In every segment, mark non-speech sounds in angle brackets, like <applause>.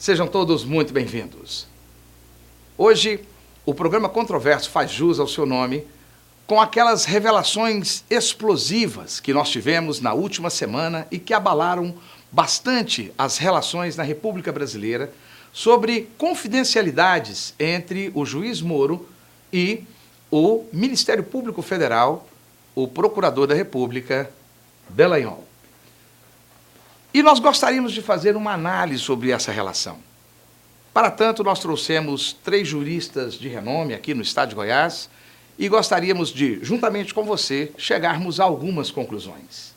Sejam todos muito bem-vindos. Hoje, o programa Controverso faz jus ao seu nome com aquelas revelações explosivas que nós tivemos na última semana e que abalaram bastante as relações na República Brasileira sobre confidencialidades entre o juiz Moro e o Ministério Público Federal, o Procurador da República, Delanhol. E nós gostaríamos de fazer uma análise sobre essa relação. Para tanto, nós trouxemos três juristas de renome aqui no estado de Goiás e gostaríamos de, juntamente com você, chegarmos a algumas conclusões.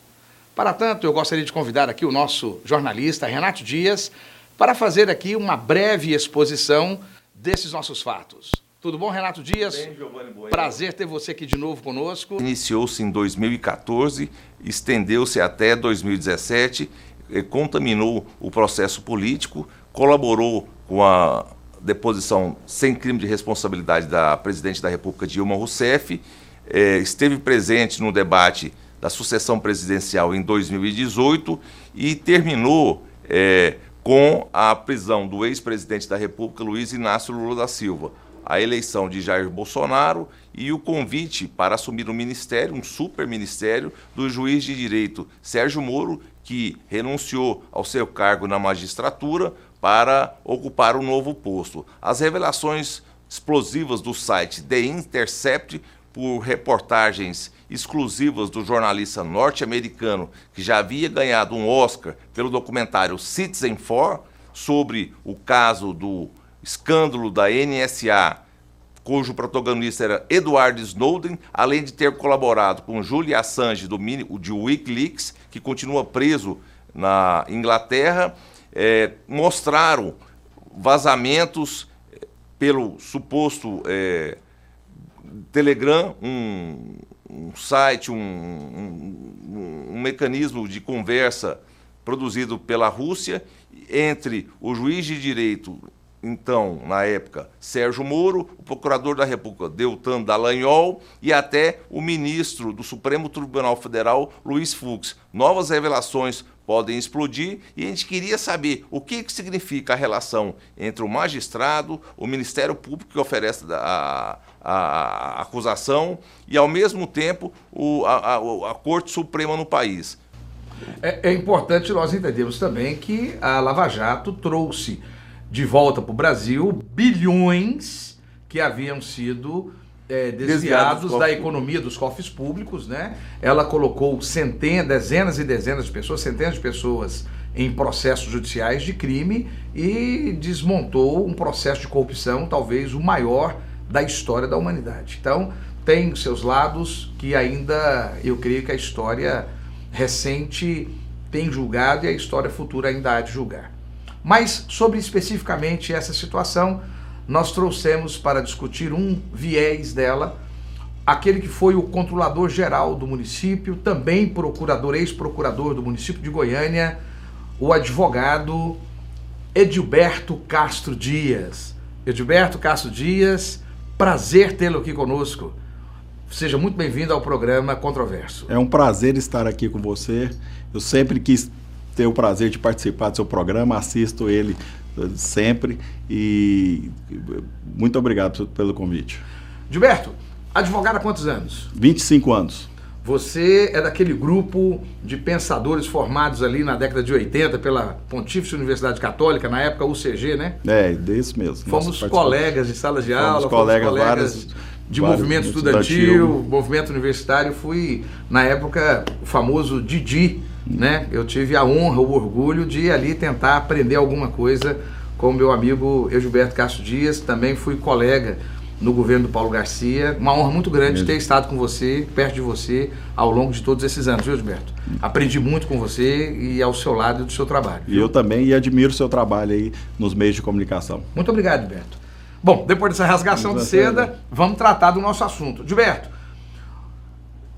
Para tanto, eu gostaria de convidar aqui o nosso jornalista Renato Dias para fazer aqui uma breve exposição desses nossos fatos. Tudo bom, Renato Dias? Bem, Giovanni Bueno. Prazer ter você aqui de novo conosco. Iniciou-se em 2014, estendeu-se até 2017 eh, contaminou o processo político, colaborou com a deposição sem crime de responsabilidade da presidente da República, Dilma Rousseff, eh, esteve presente no debate da sucessão presidencial em 2018 e terminou eh, com a prisão do ex-presidente da República, Luiz Inácio Lula da Silva, a eleição de Jair Bolsonaro e o convite para assumir o ministério, um super ministério, do juiz de direito Sérgio Moro que renunciou ao seu cargo na magistratura para ocupar o um novo posto. As revelações explosivas do site The Intercept, por reportagens exclusivas do jornalista norte-americano que já havia ganhado um Oscar pelo documentário Citizen 4 sobre o caso do escândalo da NSA cujo protagonista era Edward Snowden, além de ter colaborado com Julian Assange do de WikiLeaks, que continua preso na Inglaterra, é, mostraram vazamentos é, pelo suposto é, Telegram, um, um site, um, um, um mecanismo de conversa produzido pela Rússia entre o juiz de direito então, na época, Sérgio Moro, o procurador da República, Deltan Dallagnol, e até o ministro do Supremo Tribunal Federal, Luiz Fux. Novas revelações podem explodir e a gente queria saber o que, que significa a relação entre o magistrado, o Ministério Público que oferece a, a, a acusação e, ao mesmo tempo, o, a, a Corte Suprema no país. É, é importante nós entendermos também que a Lava Jato trouxe de volta para o Brasil bilhões que haviam sido é, desviados da economia dos cofres públicos, né? Ela colocou centenas, dezenas e dezenas de pessoas, centenas de pessoas em processos judiciais de crime e desmontou um processo de corrupção, talvez o maior da história da humanidade. Então, tem seus lados que ainda, eu creio que a história recente tem julgado e a história futura ainda há de julgar. Mas sobre especificamente essa situação, nós trouxemos para discutir um viés dela, aquele que foi o controlador geral do município, também procurador, ex-procurador do município de Goiânia, o advogado Edilberto Castro Dias. Edilberto Castro Dias, prazer tê-lo aqui conosco. Seja muito bem-vindo ao programa Controverso. É um prazer estar aqui com você. Eu sempre quis ter o prazer de participar do seu programa, assisto ele eh, sempre e muito obrigado pelo convite. Gilberto, advogado há quantos anos? 25 anos. Você é daquele grupo de pensadores formados ali na década de 80 pela Pontífice Universidade Católica, na época UCG, né? É, desse mesmo. Fomos colegas de salas de fomos aula, colegas, fomos colegas vários, de vários movimento estudantil, estudantil, movimento universitário. Fui, na época, o famoso Didi, né? Eu tive a honra, o orgulho de ali tentar aprender alguma coisa com meu amigo Gilberto Castro Dias, também fui colega no governo do Paulo Garcia. Uma honra muito grande Mesmo. ter estado com você, perto de você, ao longo de todos esses anos, viu, Gilberto? Aprendi muito com você e ao seu lado e do seu trabalho. E eu também e admiro o seu trabalho aí nos meios de comunicação. Muito obrigado, Gilberto. Bom, depois dessa rasgação de seda, vamos tratar do nosso assunto. Gilberto,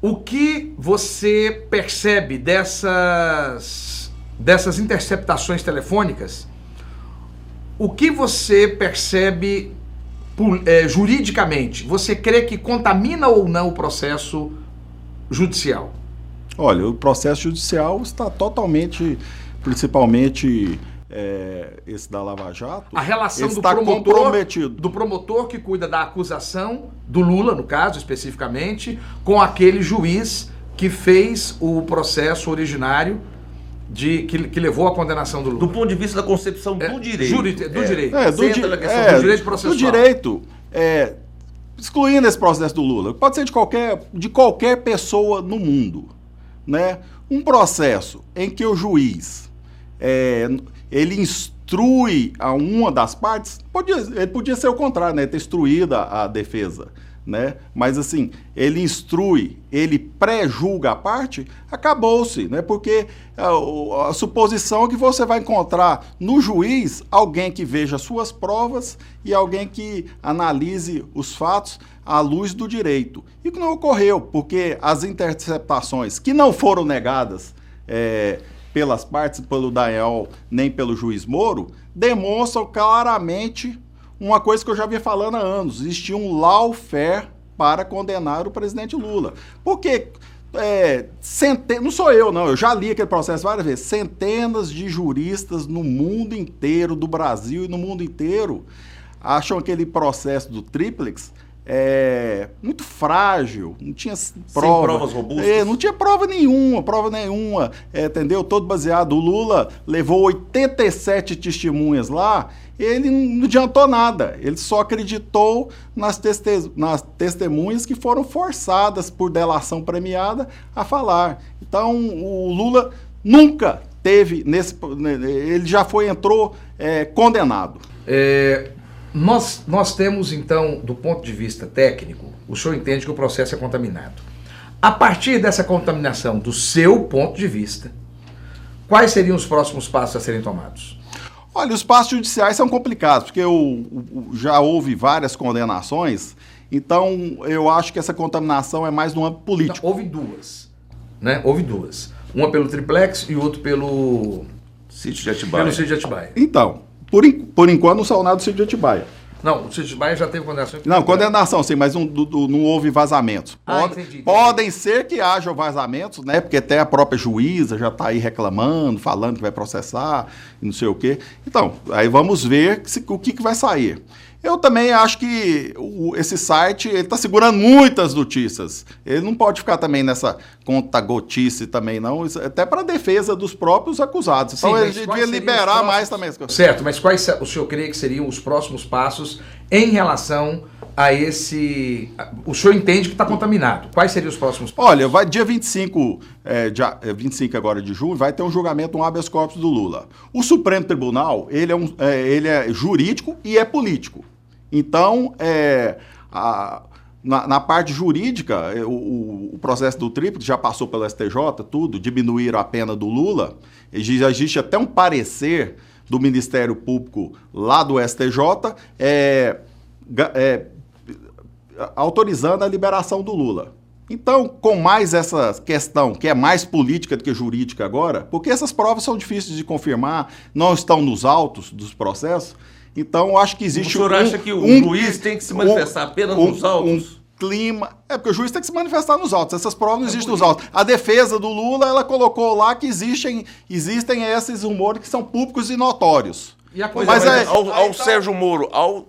o que você percebe dessas, dessas interceptações telefônicas? O que você percebe é, juridicamente? Você crê que contamina ou não o processo judicial? Olha, o processo judicial está totalmente, principalmente é, esse da Lava Jato, a relação do está promotor, comprometido. do promotor que cuida da acusação do Lula, no caso especificamente, com aquele juiz que fez o processo originário de que, que levou à condenação do Lula. Do ponto de vista da concepção É, do direito. juri- do direito. É, do, di- é, do direito processual. do direito, é, excluindo esse processo do Lula, pode ser de qualquer, de qualquer pessoa no mundo, né? Um processo em que o juiz é, ele instrui a uma das partes, podia, ele podia ser o contrário, né? Ter instruído a, a defesa, né? Mas assim, ele instrui, ele pré-julga a parte, acabou-se, né? Porque a, o- a suposição é que você vai encontrar no juiz alguém que veja suas provas e alguém que analise os fatos à luz do direito. E que não ocorreu, porque as interceptações que não foram negadas é, pelas partes, pelo Daniel, nem pelo juiz Moro, demonstram claramente uma coisa que eu já vinha falando há anos: existia um lawfare para condenar o presidente Lula. Porque é, centen- não sou eu, não, eu já li aquele processo várias vezes. Centenas de juristas no mundo inteiro, do Brasil e no mundo inteiro, acham aquele processo do triplex é, muito frágil, não tinha prova. provas robustas. É, não tinha prova nenhuma, prova nenhuma, é, entendeu? Todo baseado. O Lula levou 87 testemunhas lá, ele não adiantou nada. Ele só acreditou nas, teste- nas testemunhas que foram forçadas por delação premiada a falar. Então, o Lula nunca teve nesse. Ele já foi, entrou é, condenado. É, nós, nós temos, então, do ponto de vista técnico, o senhor entende que o processo é contaminado. A partir dessa contaminação, do seu ponto de vista, quais seriam os próximos passos a serem tomados? Olha, os passos judiciais são complicados, porque o- já houve várias condenações, então eu acho que essa contaminação é mais no âmbito político. Não, houve duas. Né? Houve duas. Uma pelo triplex e outro pelo, Sítio de Atibaia. pelo Cid de Atibaia. Então, por, por enquanto não saiu nada do sítio de Atibaia. Não, o Cid de Atibaia já teve condenação. Não, condenação sim, mas não, do- não houve vazamentos. Ah, Pode- entendi, entendi. Podem ser que haja vazamentos, né? Porque até a própria juíza já está aí reclamando, falando que vai processar, não sei o quê. Então, aí vamos ver se- o que, que vai sair. Eu também acho que o- esse site ele está segurando muitas notícias. Ele não pode ficar também nessa conta gotice também, não. Isso é até para defesa dos próprios acusados. Então Sim, ele mas devia liberar próximos- mais também. as coisas. Certo, mas quais o senhor crê que seriam os próximos passos em relação a esse. O senhor entende que está contaminado. Quais seriam os próximos passos? Olha, vai dia 25, é, dia, é, 25 agora de junho, vai ter um julgamento, um habeas corpus do Lula. O Supremo Tribunal, ele é, um, é, ele é jurídico e é político. Então, é, a- na, na parte jurídica, é, o, o- processo do tríplice já passou pelo STJ, tudo, diminuíram a pena do Lula. Existe até um parecer do Ministério Público lá do STJ, é, é, autorizando a liberação do Lula. Então, com mais essa questão, que é mais política do que jurídica agora, porque essas provas são difíceis de confirmar, não estão nos autos dos processos, então eu acho que existe O senhor um, acha que o um- juiz tem que se manifestar apenas um- nos autos? Um clima. É porque o juiz tem que se manifestar nos autos. Essas provas não existem nos autos. A defesa do Lula, ela colocou lá que existem, existem esses rumores que são públicos e notórios. E a coisa Mas é, é- mas ao, ao Aí tá- Sérgio Moro, ao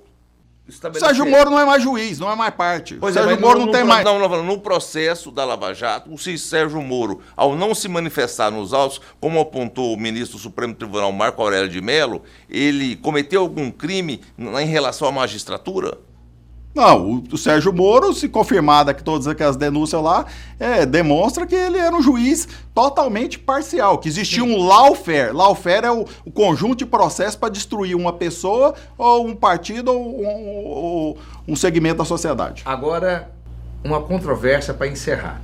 estabelecer... Sérgio Moro não é mais juiz, não é mais parte. Pois é, Sérgio mas Moro no- não tem no, mais. Não, não, no processo da Lava Jato, o Sérgio Moro, ao não se manifestar nos autos, como apontou o ministro do Supremo Tribunal Marco Aurélio de Mello, ele cometeu algum crime em relação à magistratura? Não, o, o Sérgio Moro, se confirmada que todas aquelas denúncias lá, é, demonstra que ele era um juiz totalmente parcial, que existia um lawfare. Lawfare é o, o conjunto de processos para destruir uma pessoa ou um partido ou um, ou um segmento da sociedade. Agora, uma controvérsia para encerrar.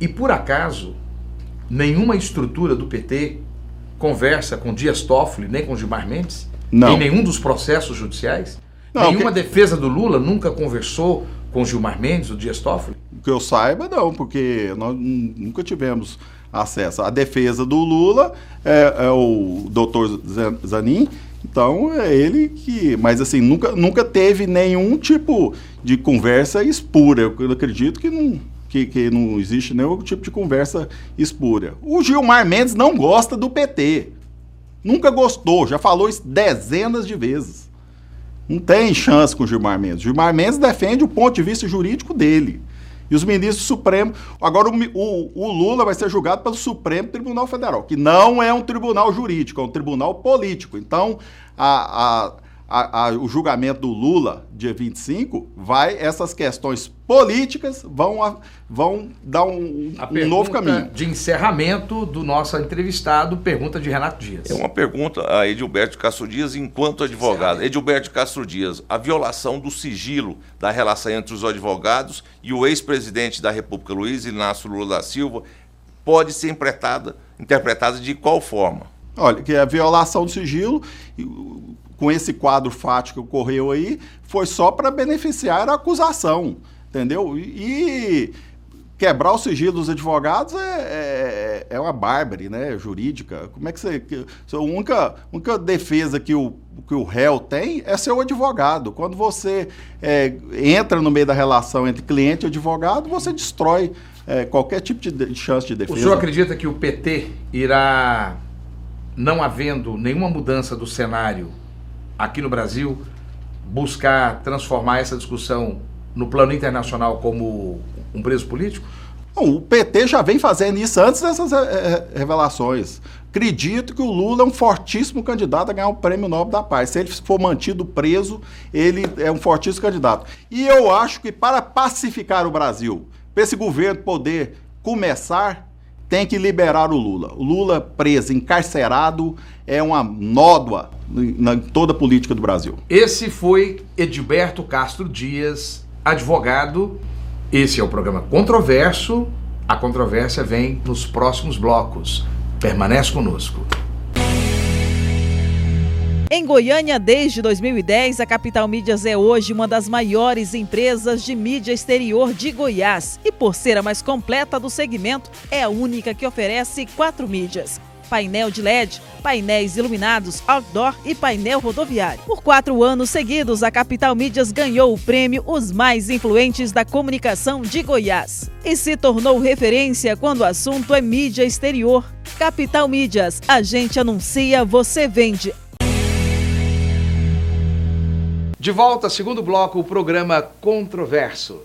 E por acaso, nenhuma estrutura do PT conversa com Dias Toffoli nem com Gilmar Mendes? Não. Em nenhum dos processos judiciais? Não, Nenhuma que- defesa do Lula nunca conversou com Gilmar Mendes, o Dias Toffoli? Que eu saiba, não, porque nós nu- nunca tivemos acesso. A defesa do Lula é, é o doutor Zan- Zanin, então é ele que. Mas assim, nunca, nunca teve nenhum tipo de conversa espúria. Eu acredito que não. Que, que não existe nenhum tipo de conversa espúria. O Gilmar Mendes não gosta do PT. Nunca gostou, já falou isso dezenas de vezes. Não tem chance com o Gilmar Mendes. O Gilmar Mendes defende o ponto de vista jurídico dele. E os ministros do Supremo. Agora, o, o, o, Lula vai ser julgado pelo Supremo Tribunal Federal, que não é um tribunal jurídico, é um tribunal político. Então, a, a a, a, o julgamento do Lula, dia 25, vai, essas questões políticas vão, a, vão dar um, um novo caminho. De encerramento do nosso entrevistado, pergunta de Renato Dias. É uma pergunta a Edilberto Castro Dias, enquanto advogado. Certo. Edilberto Castro Dias, a violação do sigilo da relação entre os advogados e o ex-presidente da República, Luiz Inácio Lula da Silva, pode ser interpretada, interpretada de qual forma? Olha, que a violação do sigilo com esse quadro fático que ocorreu aí, foi só para beneficiar a acusação, entendeu? E quebrar o sigilo dos advogados é, é, é uma bárbara, né, jurídica. Como é que você... Que, a única, única defesa que o, que o réu tem é ser o advogado. Quando você é, entra no meio da relação entre cliente e advogado, você destrói é, qualquer tipo de, de chance de defesa. O senhor acredita que o PT irá, não havendo nenhuma mudança do cenário aqui no Brasil, buscar transformar essa discussão no plano internacional como um preso político? Bom, o PT já vem fazendo isso antes dessas é, revelações. Acredito que o Lula é um fortíssimo candidato a ganhar o Prêmio Nobel da Paz. Se ele for mantido preso, ele é um fortíssimo candidato. E eu acho que para pacificar o Brasil, para esse governo poder começar, tem que liberar o Lula. O Lula preso, encarcerado, é uma nódoa na toda a política do Brasil. Esse foi Edilberto Castro Dias, advogado. Esse é o programa Controverso. A controvérsia vem nos próximos blocos. Permanece conosco. Em Goiânia, desde 2010, a Capital Mídias é hoje uma das maiores empresas de mídia exterior de Goiás e, por ser a mais completa do segmento, é a única que oferece quatro mídias painel de LED, painéis iluminados, outdoor e painel rodoviário. Por quatro anos seguidos, a Capital Mídias ganhou o prêmio Os Mais Influentes da Comunicação de Goiás e se tornou referência quando o assunto é mídia exterior. Capital Mídias, a gente anuncia, você vende. De volta, segundo bloco, o programa Controverso,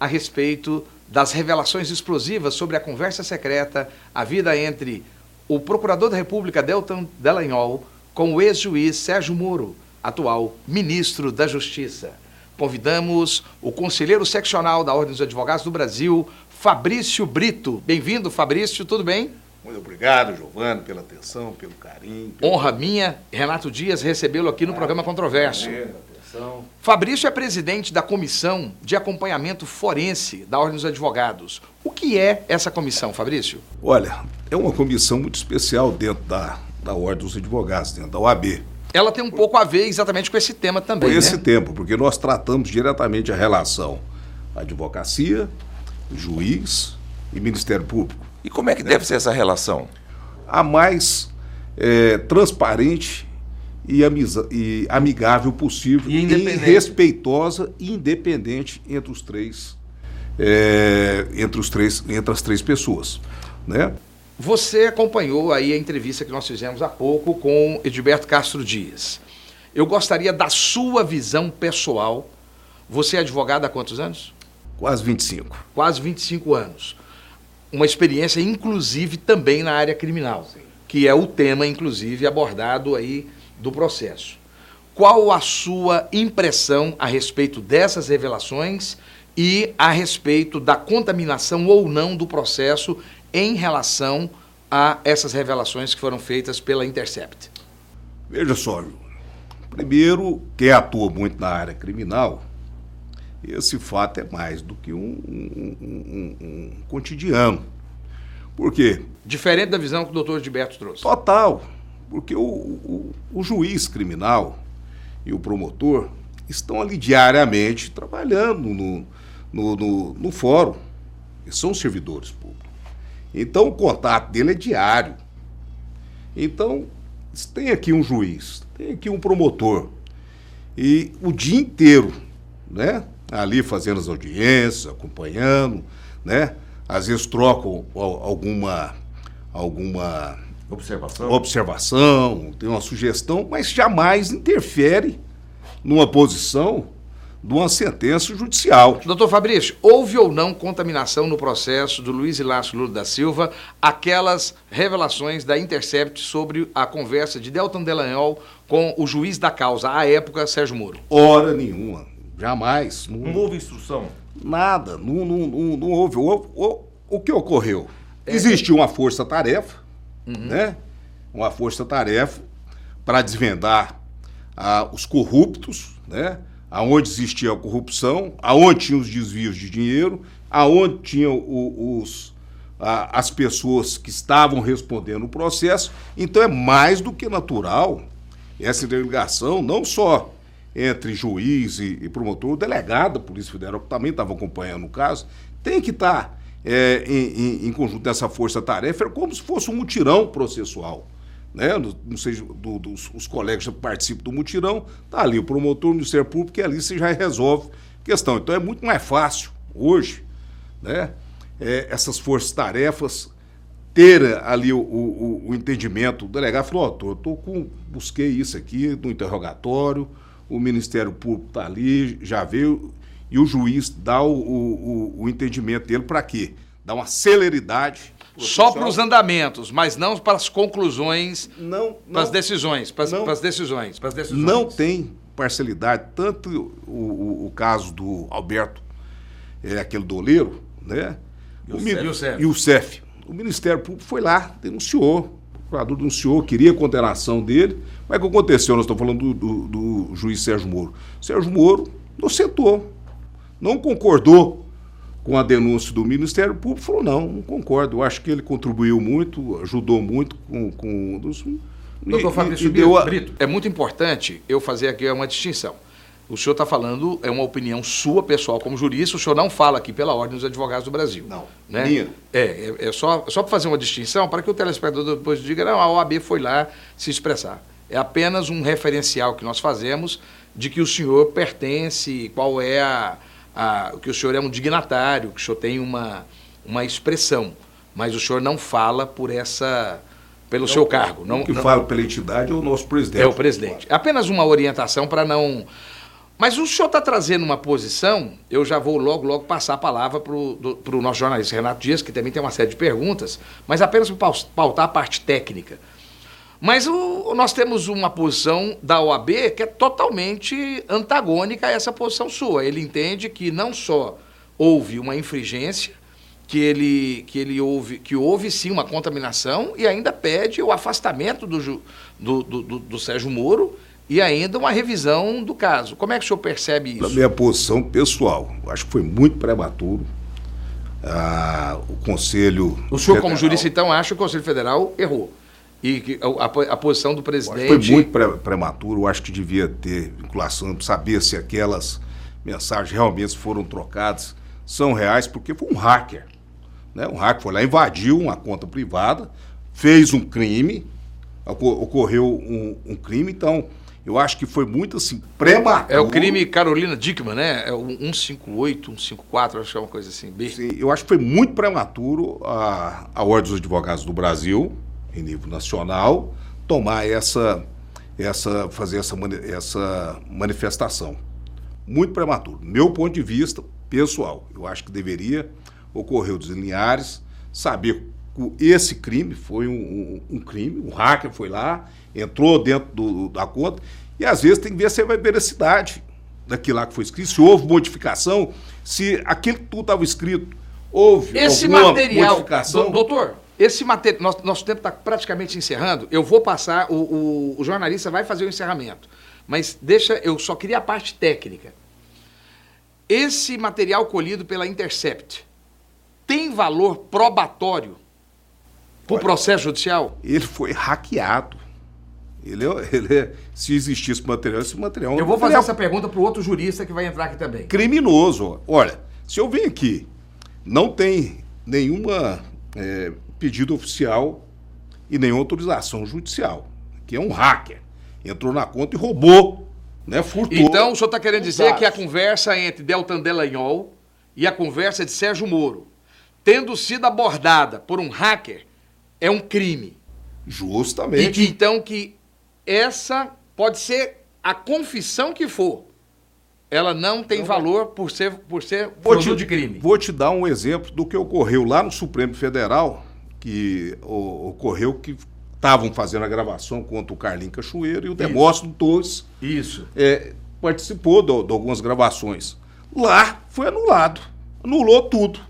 a respeito das revelações explosivas sobre a conversa secreta, a vida entre o procurador da República Deltan Delanhol com o ex-juiz Sérgio Moro, atual ministro da Justiça. Convidamos o conselheiro seccional da Ordem dos Advogados do Brasil, Fabrício Brito. Bem-vindo, Fabrício, tudo bem? Muito obrigado, Giovano, pela atenção, pelo carinho. Pelo... Honra minha, Renato Dias, recebê-lo aqui no ah, programa Controverso. Fabrício é presidente da Comissão de Acompanhamento Forense da Ordem dos Advogados. O que é essa comissão, Fabrício? Olha, é uma comissão muito especial dentro da, da Ordem dos Advogados, dentro da OAB. Ela tem um pouco a ver exatamente com esse tema também. Com esse né? tempo, porque nós tratamos diretamente a relação advocacia, juiz e Ministério Público. E como é que deve ser essa relação? A mais é, transparente e, amiza, e amigável possível e, e respeitosa e independente entre os três é, entre os três entre as três pessoas né? Você acompanhou aí a entrevista que nós fizemos há pouco com Edilberto Castro Dias. Eu gostaria da sua visão pessoal. Você é advogado há quantos anos? Quase 25 quase 25 anos. Uma experiência inclusive também na área criminal Sim. que é o tema inclusive abordado aí do processo. Qual a sua impressão a respeito dessas revelações e a respeito da contaminação ou não do processo em relação a essas revelações que foram feitas pela Intercept? Veja só, primeiro, quem atua muito na área criminal, esse fato é mais do que um, um, um, um cotidiano. Por quê? Diferente da visão que o doutor Gilberto trouxe. Total. Porque o, o, o juiz criminal e o promotor estão ali diariamente trabalhando no, no, no, no fórum. Eles são servidores públicos. Então o contato dele é diário. Então, tem aqui um juiz, tem aqui um promotor. E o dia inteiro, né? Ali fazendo as audiências, acompanhando, né? Às vezes trocam alguma, alguma Observação. observação, tem uma sugestão, mas jamais interfere numa posição de uma sentença judicial. Doutor Fabrício, houve ou não contaminação no processo do Luiz Inácio Lula da Silva, aquelas revelações da Intercept sobre a conversa de Deltan Delanhol com o juiz da causa, à época, Sérgio Moro? Hora nenhuma, jamais. Não, Não houve instrução. Nada, não, não, não, não houve. O, o, o que ocorreu? Existiu uma força-tarefa, né? Uma força-tarefa para desvendar ah, os corruptos, né? Aonde existia a corrupção, aonde tinha os desvios de dinheiro, aonde tinham os, as pessoas que estavam respondendo o processo. Então é mais do que natural essa interligação, não só entre juiz e, e promotor, o delegado da Polícia Federal, que também estava acompanhando o caso, tem que estar é, em, em- em conjunto dessa força-tarefa, é como se fosse um mutirão processual. Né? Não, não sei, do- dos os colegas que participam do mutirão, está ali o promotor, o Ministério Público, e ali você já resolve a questão. Então é muito mais fácil hoje né? é, essas forças-tarefas ter ali o, o- o entendimento. O delegado falou, ó, tô com, busquei isso aqui no interrogatório, o Ministério Público está ali, já veio, e o juiz dá o, o- o- entendimento dele para quê? Dá uma celeridade. Só para os andamentos, mas não para as conclusões, Não, para as não, decisões, para as Não. para as decisões, para as decisões. não tem parcialidade. Tanto o, o- caso do Alberto, é, aquele doleiro, né? E o o o CEF. O Ministério Público foi lá, denunciou. O procurador denunciou, queria a condenação dele. Mas o que aconteceu? Nós estamos falando do, do- do juiz Sérgio Moro. Sérgio Moro inocentou. Não concordou com a denúncia do Ministério Público. Falou, não, não concordo. Eu acho que ele contribuiu muito, ajudou muito com... com dos, Doutor e- Fabrício e deu a- Brito, é muito importante eu fazer aqui uma distinção. O senhor está falando, é uma opinião sua, pessoal, como jurista, o senhor não fala aqui pela Ordem dos Advogados do Brasil. Não, Né? minha. É, é, é só, só para fazer uma distinção, para que o telespectador depois diga, não, a OAB foi lá se expressar. É apenas um referencial que nós fazemos de que o senhor pertence, qual é a, a. que o senhor é um dignatário, que o senhor tem uma, uma expressão. Mas o senhor não fala por essa. pelo seu cargo. Não, o que não- fala pela entidade é o nosso presidente. é o presidente. Apenas uma orientação para não. Mas o senhor está trazendo uma posição, eu já vou logo, logo passar a palavra para o nosso jornalista Renato Dias, que também tem uma série de perguntas, mas apenas para pautar a parte técnica. Mas o- nós temos uma posição da OAB que é totalmente antagônica a essa posição sua. Ele entende que não só houve uma infringência, que ele, que ele houve, que houve sim uma contaminação e ainda pede o afastamento do, do, do, do- Sérgio Moro e ainda uma revisão do caso. Como é que o senhor percebe Na isso? minha posição pessoal, acho que foi muito prematuro. Ah, o Conselho. O senhor, como Federal- jurista, então, acha que o Conselho Federal errou. E a, a- posição do presidente. Foi muito pre- prematuro, eu acho que devia ter vinculação, saber se aquelas mensagens realmente foram trocadas, são reais, porque foi um hacker. Né? Um hacker foi lá, invadiu uma conta privada, fez um crime, oco- ocorreu um, um crime, então eu acho que foi muito assim, prematuro. É o crime Carolina Dickman, né? É o 158, 154, acho que é uma coisa assim. B. Sim, eu acho que foi muito prematuro a, a Ordem dos Advogados do Brasil, em nível nacional, tomar essa, essa fazer essa, essa manifestação. Muito prematuro. Meu ponto de vista pessoal, eu acho que deveria ocorrer os lineares, saber que esse crime foi um, um- um crime, um hacker foi lá, entrou dentro do- da conta, e às vezes tem que ver se vai veracidade daquilo lá que foi escrito, se houve modificação, se aquilo que tudo estava escrito, houve Esse alguma material. modificação. Do- Doutor, esse material. Nosso, nosso tempo está praticamente encerrando. Eu vou passar. O, o- o jornalista vai fazer o encerramento. Mas deixa. Eu só queria a parte técnica. Esse material colhido pela Intercept tem valor probatório para o processo judicial? Ele foi hackeado. Ele é, ele é- se existisse material, esse material é Eu vou fazer essa pergunta para o outro jurista que vai entrar aqui também. criminoso. Olha, se eu venho aqui, não tem nenhuma é, pedido oficial e nenhuma autorização judicial, que é um hacker. Entrou na conta e roubou, né? Furtou. Então, o senhor está querendo dizer dados. que a conversa entre Deltan Delanhol e a conversa de Sérgio Moro, tendo sido abordada por um hacker, é um crime. Justamente. E que, então que essa pode ser a confissão que for. Ela não tem valor por ser, por ser Vou produto te, de crime. vou te dar um exemplo do que ocorreu lá no Supremo Federal, que o- ocorreu que estavam fazendo a gravação contra o Carlinhos Cachoeiro e o Demóstenes Torres Isso. é, participou de algumas gravações. Lá foi anulado. Anulou tudo.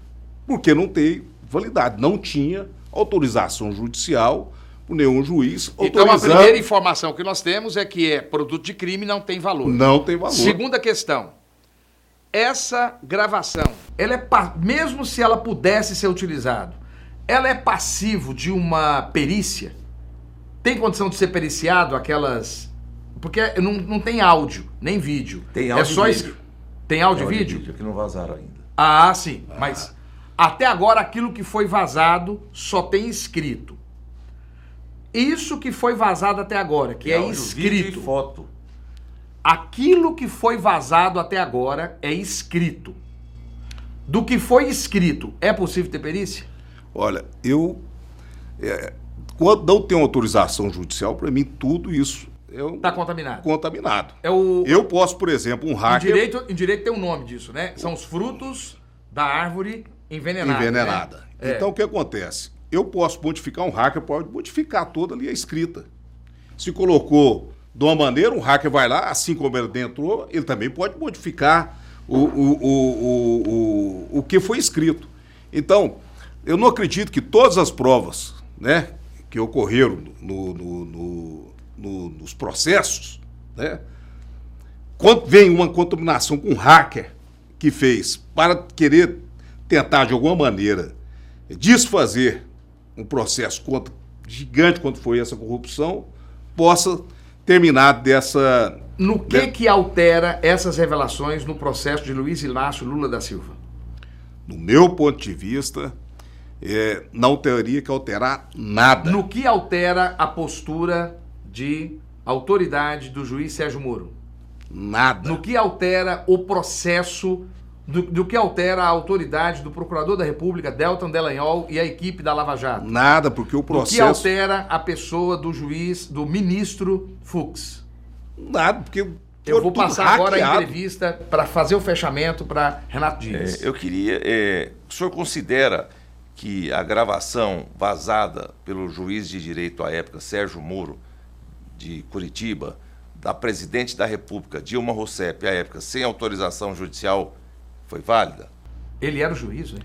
Porque não tem validade. Não tinha autorização judicial por nenhum juiz Então a autorizando. primeira informação que nós temos é que é produto de crime não tem valor. Não tem valor. Segunda questão. Essa gravação, ela é mesmo se ela pudesse ser utilizada, ela é passivo de uma perícia? Tem condição de ser periciado aquelas porque não, não tem áudio, nem vídeo. Tem é áudio só e vídeo. Tem áudio e Olha, vídeo? que não vazaram ainda. Ah, sim. Mas até agora aquilo que foi vazado só tem escrito. Isso que foi vazado até agora, que Tem é áudio, vídeo escrito. e foto. Aquilo que foi vazado até agora é escrito. Do que foi escrito, é possível ter perícia? Olha, eu. é, quando não tem autorização judicial, para mim, tudo isso é Está contaminado. contaminado. É o. Eu posso, por exemplo, um Em hacker direito, em direito tem um nome disso, né? São os frutos da árvore envenenada. envenenada. né? É. Então, o que acontece? Eu posso modificar um hacker, pode modificar toda ali a escrita. Se colocou de uma maneira, um hacker vai lá, assim como ele entrou, ele também pode modificar o, o, o, o, o, o que foi escrito. Então, eu não acredito que todas as provas né, que ocorreram no, no- no- no- nos processos, né, quando vem uma contaminação com um hacker que fez para querer tentar de alguma maneira desfazer um processo contra, gigante quanto foi essa corrupção, possa terminar dessa. No que de- que altera essas revelações no processo de Luiz Inácio Lula da Silva? no meu ponto de vista, é, não teria que alterar nada. No que altera a postura de autoridade do juiz Sérgio Moro? Nada. No que altera o processo, do, do que altera a autoridade do Procurador da República, Deltan Delanhol, e a equipe da Lava Jato? Nada, porque o No que processo. altera a pessoa do juiz, do ministro Fux? Nada, porque. Eu vou passar agora a hackeado. entrevista para fazer o fechamento para Renato Dias. É, eu queria. é, o senhor considera que a gravação vazada pelo juiz de direito à época, Sérgio Moro, de Curitiba, da presidente da República, Dilma Rousseff, à época, sem autorização judicial, foi válida? Ele era o juiz, né?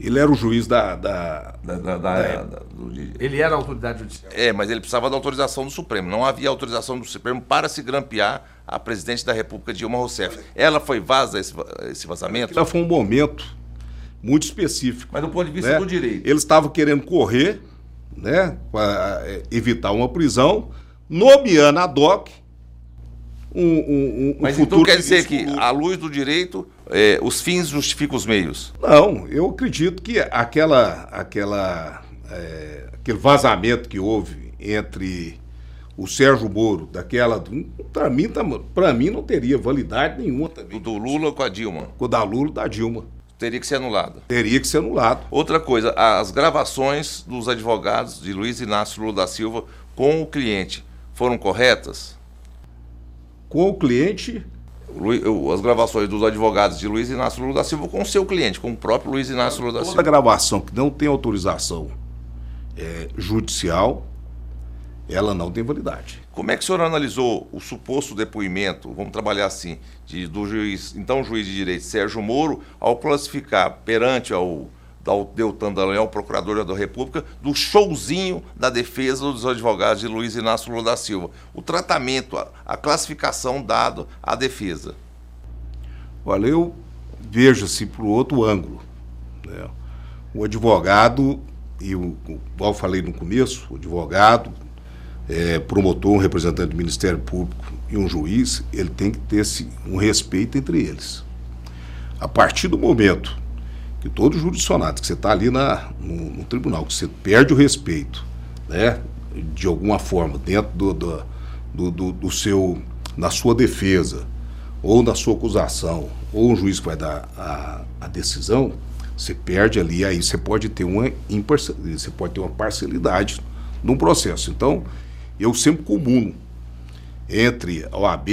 Ele era o juiz da. da- Da- da- da- da- do- Ele era a autoridade judicial. É, mas ele precisava da autorização do Supremo. Não havia autorização do Supremo para se grampear a presidente da República, Dilma Rousseff. Ela foi vaza esse, esse vazamento? Aquilo foi um momento muito específico. Mas do ponto de vista né? do direito. Eles estavam querendo correr, né, para evitar uma prisão, nomeando a DOC um, um, um Mas futuro então quer dizer que, à luz do direito, é, os fins justificam os meios. Não, eu acredito que aquela, aquela, é, aquele vazamento que houve entre o Sérgio Moro, daquela. Para mim, tá- mim não teria validade nenhuma também. do Lula com a Dilma. Com o da Lula da Dilma. Teria que ser anulada. Teria que ser anulado. Outra coisa, as gravações dos advogados de Luiz Inácio Lula da Silva com o cliente foram corretas? Com o cliente, As gravações dos advogados de Luiz Inácio Lula da Silva com o seu cliente, com o próprio Luiz Inácio Lula da toda Silva. gravação que não tem autorização é, judicial, ela não tem validade. Como é que o senhor analisou o suposto depoimento, vamos trabalhar assim, de- do juiz, então juiz de direito Sérgio Moro, ao classificar perante ao, Deltan Dallagnol, procurador da República, do showzinho da defesa dos advogados de Luiz Inácio Lula da Silva? O tratamento, a, a classificação dado à defesa. Olha, eu vejo assim por outro ângulo. né? O advogado, e o, igual falei no começo, o advogado, é, promotor, um representante do Ministério Público e um juiz, ele tem que ter esse, um respeito entre eles. A partir do momento que todo jurisdicionado, que você está ali na, no, no tribunal, que você perde o respeito, né, de alguma forma, dentro do, do, do, do- do seu, na sua defesa, ou na sua acusação, ou um juiz que vai dar a, a decisão, você perde ali, aí você pode ter uma imparci- você pode ter uma parcialidade num processo. Então, eu sempre comuno entre a OAB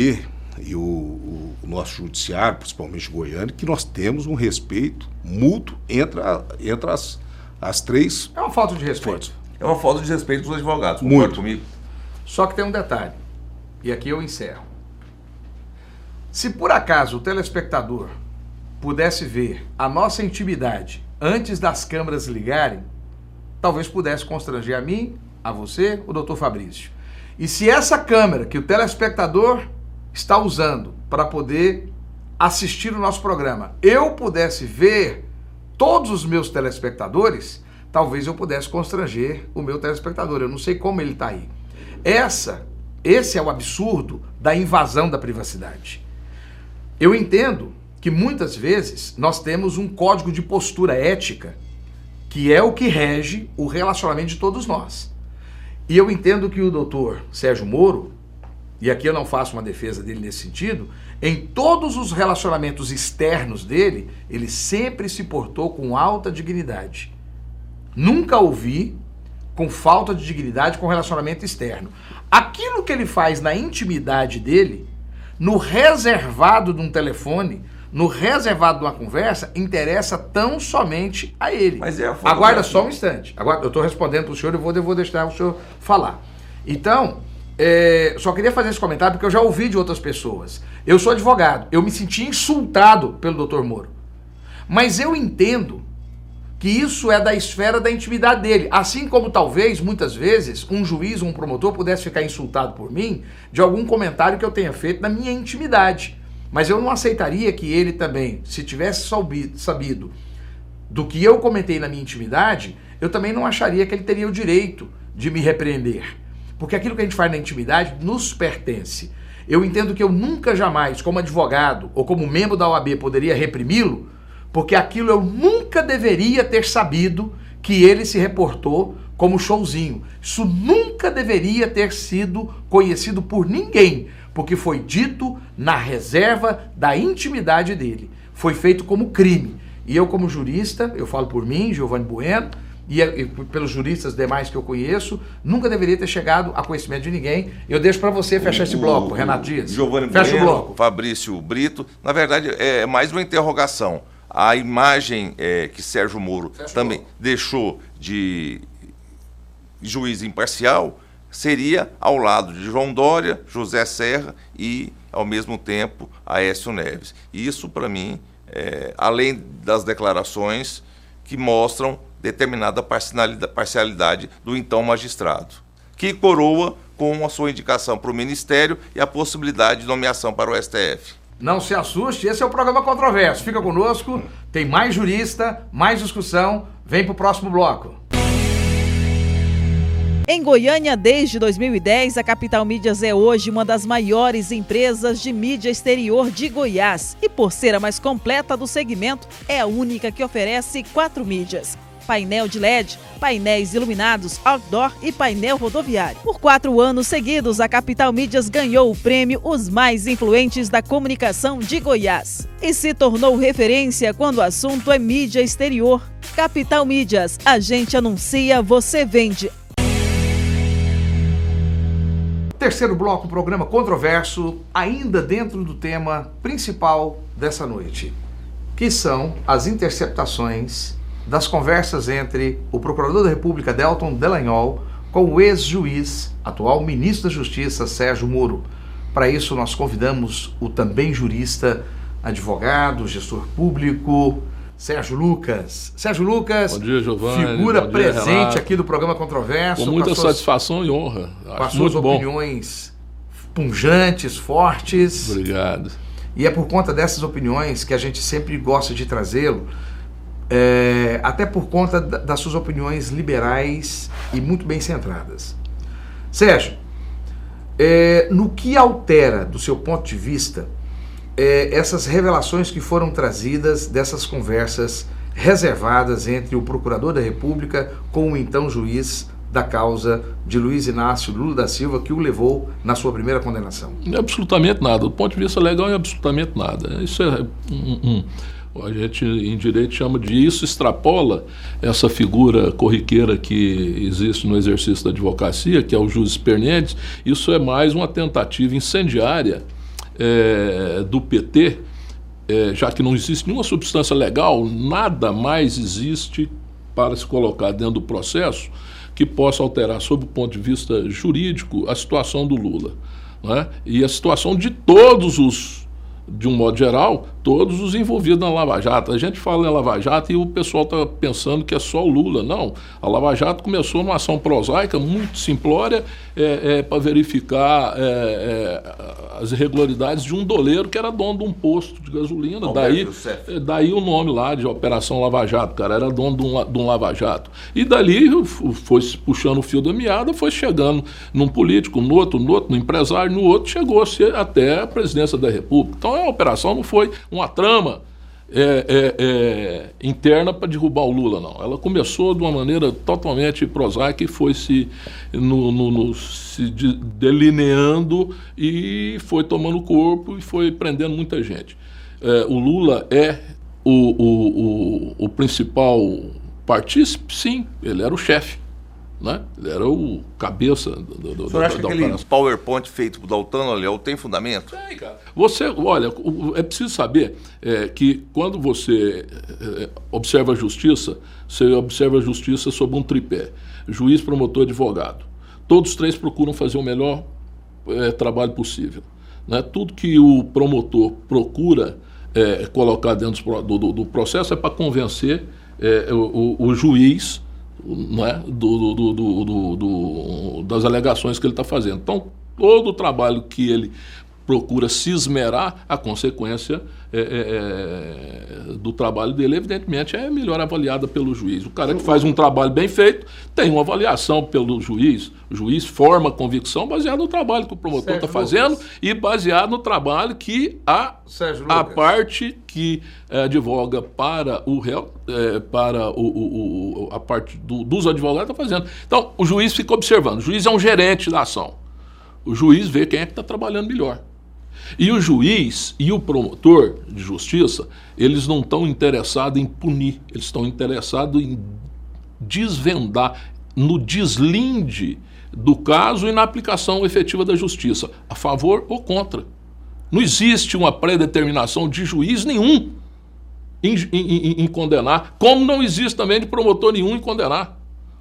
e o, o, o nosso judiciário, principalmente Goiânia, que nós temos um respeito mútuo entre, a, entre as, as três. É uma falta de respeito. É uma falta de respeito dos advogados. Muito. comigo? Só que tem um detalhe, e aqui eu encerro. Se por acaso o telespectador pudesse ver a nossa intimidade antes das câmeras ligarem, talvez pudesse constranger a mim, a você, o doutor Fabrício. E se essa câmera que o telespectador está usando para poder assistir o nosso programa, eu pudesse ver todos os meus telespectadores, talvez eu pudesse constranger o meu telespectador. Eu não sei como ele está aí. Essa, esse é o absurdo da invasão da privacidade. Eu entendo que muitas vezes nós temos um código de postura ética que é o que rege o relacionamento de todos nós. E eu entendo que o doutor Sérgio Moro, e aqui eu não faço uma defesa dele nesse sentido, em todos os relacionamentos externos dele, ele sempre se portou com alta dignidade. Nunca ouvi com falta de dignidade com relacionamento externo. Aquilo que ele faz na intimidade dele, no reservado de um telefone, no reservado de uma conversa, interessa tão somente a ele. Mas é a Aguarda só um instante. Agora, eu estou respondendo para o senhor e vou, vou deixar o senhor falar. Então, é, só queria fazer esse comentário porque eu já ouvi de outras pessoas. Eu sou advogado, eu me senti insultado pelo doutor Moro. Mas eu entendo que isso é da esfera da intimidade dele. Assim como talvez, muitas vezes, um juiz ou um promotor pudesse ficar insultado por mim de algum comentário que eu tenha feito na minha intimidade. Mas eu não aceitaria que ele também, se tivesse sabido do que eu comentei na minha intimidade, eu também não acharia que ele teria o direito de me repreender. Porque aquilo que a gente faz na intimidade nos pertence. Eu entendo que eu nunca jamais, como advogado ou como membro da OAB, poderia reprimi-lo, porque aquilo eu nunca deveria ter sabido que ele se reportou como showzinho. Isso nunca deveria ter sido conhecido por ninguém, porque foi dito na reserva da intimidade dele. Foi feito como crime. E eu, como jurista, eu falo por mim, Giovanni Bueno, e, e pelos juristas demais que eu conheço, nunca deveria ter chegado a conhecimento de ninguém. Eu deixo para você fechar o, esse bloco, o, Renato Dias. Giovanni Fecha bueno, o bloco. Fabrício Brito. Na verdade, é mais uma interrogação a imagem é, que Sérgio Moro Sérgio também Moro. deixou de juiz imparcial seria ao lado de João Dória, José Serra e, ao mesmo tempo, Aécio Neves. Isso, para mim, é, além das declarações que mostram determinada parcialidade do então magistrado, que coroa com a sua indicação para o Ministério e a possibilidade de nomeação para o STF. Não se assuste, esse é o programa Controverso. Fica conosco, tem mais jurista, mais discussão. Vem para o próximo bloco. Em Goiânia, desde 2010, a Capital Mídias é hoje uma das maiores empresas de mídia exterior de Goiás. E por ser a mais completa do segmento, é a única que oferece quatro mídias painel de LED, painéis iluminados, outdoor e painel rodoviário. Por quatro anos seguidos, a Capital Mídias ganhou o prêmio Os Mais Influentes da Comunicação de Goiás e se tornou referência quando o assunto é mídia exterior. Capital Mídias, a gente anuncia, você vende. Terceiro bloco, programa controverso, ainda dentro do tema principal dessa noite, que são as interceptações das conversas entre o Procurador da República Delton Delanhol com o ex-juiz, atual ministro da Justiça Sérgio Moro. Para isso, nós convidamos o também jurista, advogado, gestor público, Sérgio Lucas. Sérgio Lucas, bom dia, Giovanni. figura dia, presente Renato. aqui do programa Controverso. Com muita com suas, satisfação e honra. Com as suas opiniões bom. punjantes, fortes. Obrigado. E é por conta dessas opiniões que a gente sempre gosta de trazê-lo é, até por conta das suas opiniões liberais e muito bem centradas. Sérgio, é, no que altera, do seu ponto de vista, é, essas revelações que foram trazidas dessas conversas reservadas entre o Procurador da República com o então juiz da causa de Luiz Inácio Lula da Silva que o levou na sua primeira condenação? Absolutamente nada. Do ponto de vista legal, é absolutamente nada. Isso é um, A gente em direito chama de isso extrapola essa figura corriqueira que existe no exercício da advocacia, que é o juiz Pernendes. Isso é mais uma tentativa incendiária é, do PT, é, já que não existe nenhuma substância legal, nada mais existe para se colocar dentro do processo que possa alterar, sob o ponto de vista jurídico, a situação do Lula. Né? E a situação de todos os de um modo geral, todos os envolvidos na Lava Jato. A gente fala em Lava Jato e o pessoal está pensando que é só o Lula. Não. A Lava Jato começou numa ação prosaica, muito simplória, é, é, para verificar é, é, as irregularidades de um doleiro que era dono de um posto de gasolina. daí, é, daí o nome lá de Operação Lava Jato, cara, era dono de um, de um Lava Jato. E dali foi puxando o fio da meada, foi chegando num político, no outro, no outro, no empresário, no outro, chegou-se até a presidência da República. Então a operação não foi uma trama é, é, é, interna para derrubar o Lula, não. Ela começou de uma maneira totalmente prosaica e foi se, no, no, no, se de, delineando e foi tomando corpo e foi prendendo muita gente. É, o Lula é o, o, o, o principal partícipe? Sim, ele era o chefe. Né? Ele era o cabeça do, do, o senhor acha da, que aquele PowerPoint feito por Daltano Leal tem fundamento? Tem, cara. Você, olha, é preciso saber é, que quando você é, observa a justiça, você observa a justiça sob um tripé: juiz, promotor, advogado. Todos os três procuram fazer o melhor é, trabalho possível. Né? Tudo que o promotor procura é, colocar dentro do, do, do processo é para convencer é, o, o, o juiz é? do, do, do, do das alegações que ele está fazendo. Então, todo o trabalho que ele procura se esmerar, a consequência é, é, é, do trabalho dele, evidentemente, é melhor avaliada pelo juiz. O cara que faz um trabalho bem feito tem uma avaliação pelo juiz. O juiz forma convicção baseado no trabalho que o promotor está fazendo e baseado no trabalho que a, a parte que é, advoga para o réu, é, para o, o, o, a parte do, dos advogados está fazendo. Então, o juiz fica observando. O juiz é um gerente da ação. O juiz vê quem é que está trabalhando melhor. E o juiz e o promotor de justiça, eles não estão interessados em punir, eles estão interessados em desvendar, no deslinde do caso e na aplicação efetiva da justiça, a favor ou contra. Não existe uma predeterminação de juiz nenhum em, em, em, condenar, como não existe também de promotor nenhum em condenar.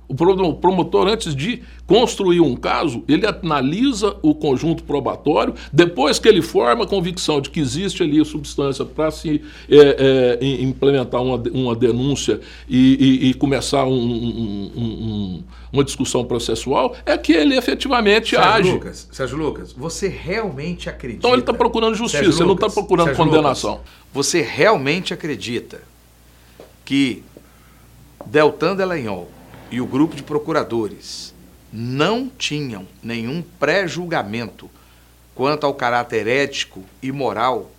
O promotor, antes de construir um caso, ele analisa o conjunto probatório, depois que ele forma a convicção de que existe ali a substância para se é, é, implementar uma, uma denúncia e, e, e começar um, um, um, uma discussão processual, é que ele efetivamente Sérgio age. Lucas, Sérgio Lucas, você realmente acredita. Então ele está procurando justiça, Sérgio ele não está procurando Sérgio condenação. Lucas, você realmente acredita que Deltan Delanhol e o grupo de procuradores não tinham nenhum pré-julgamento quanto ao caráter ético e moral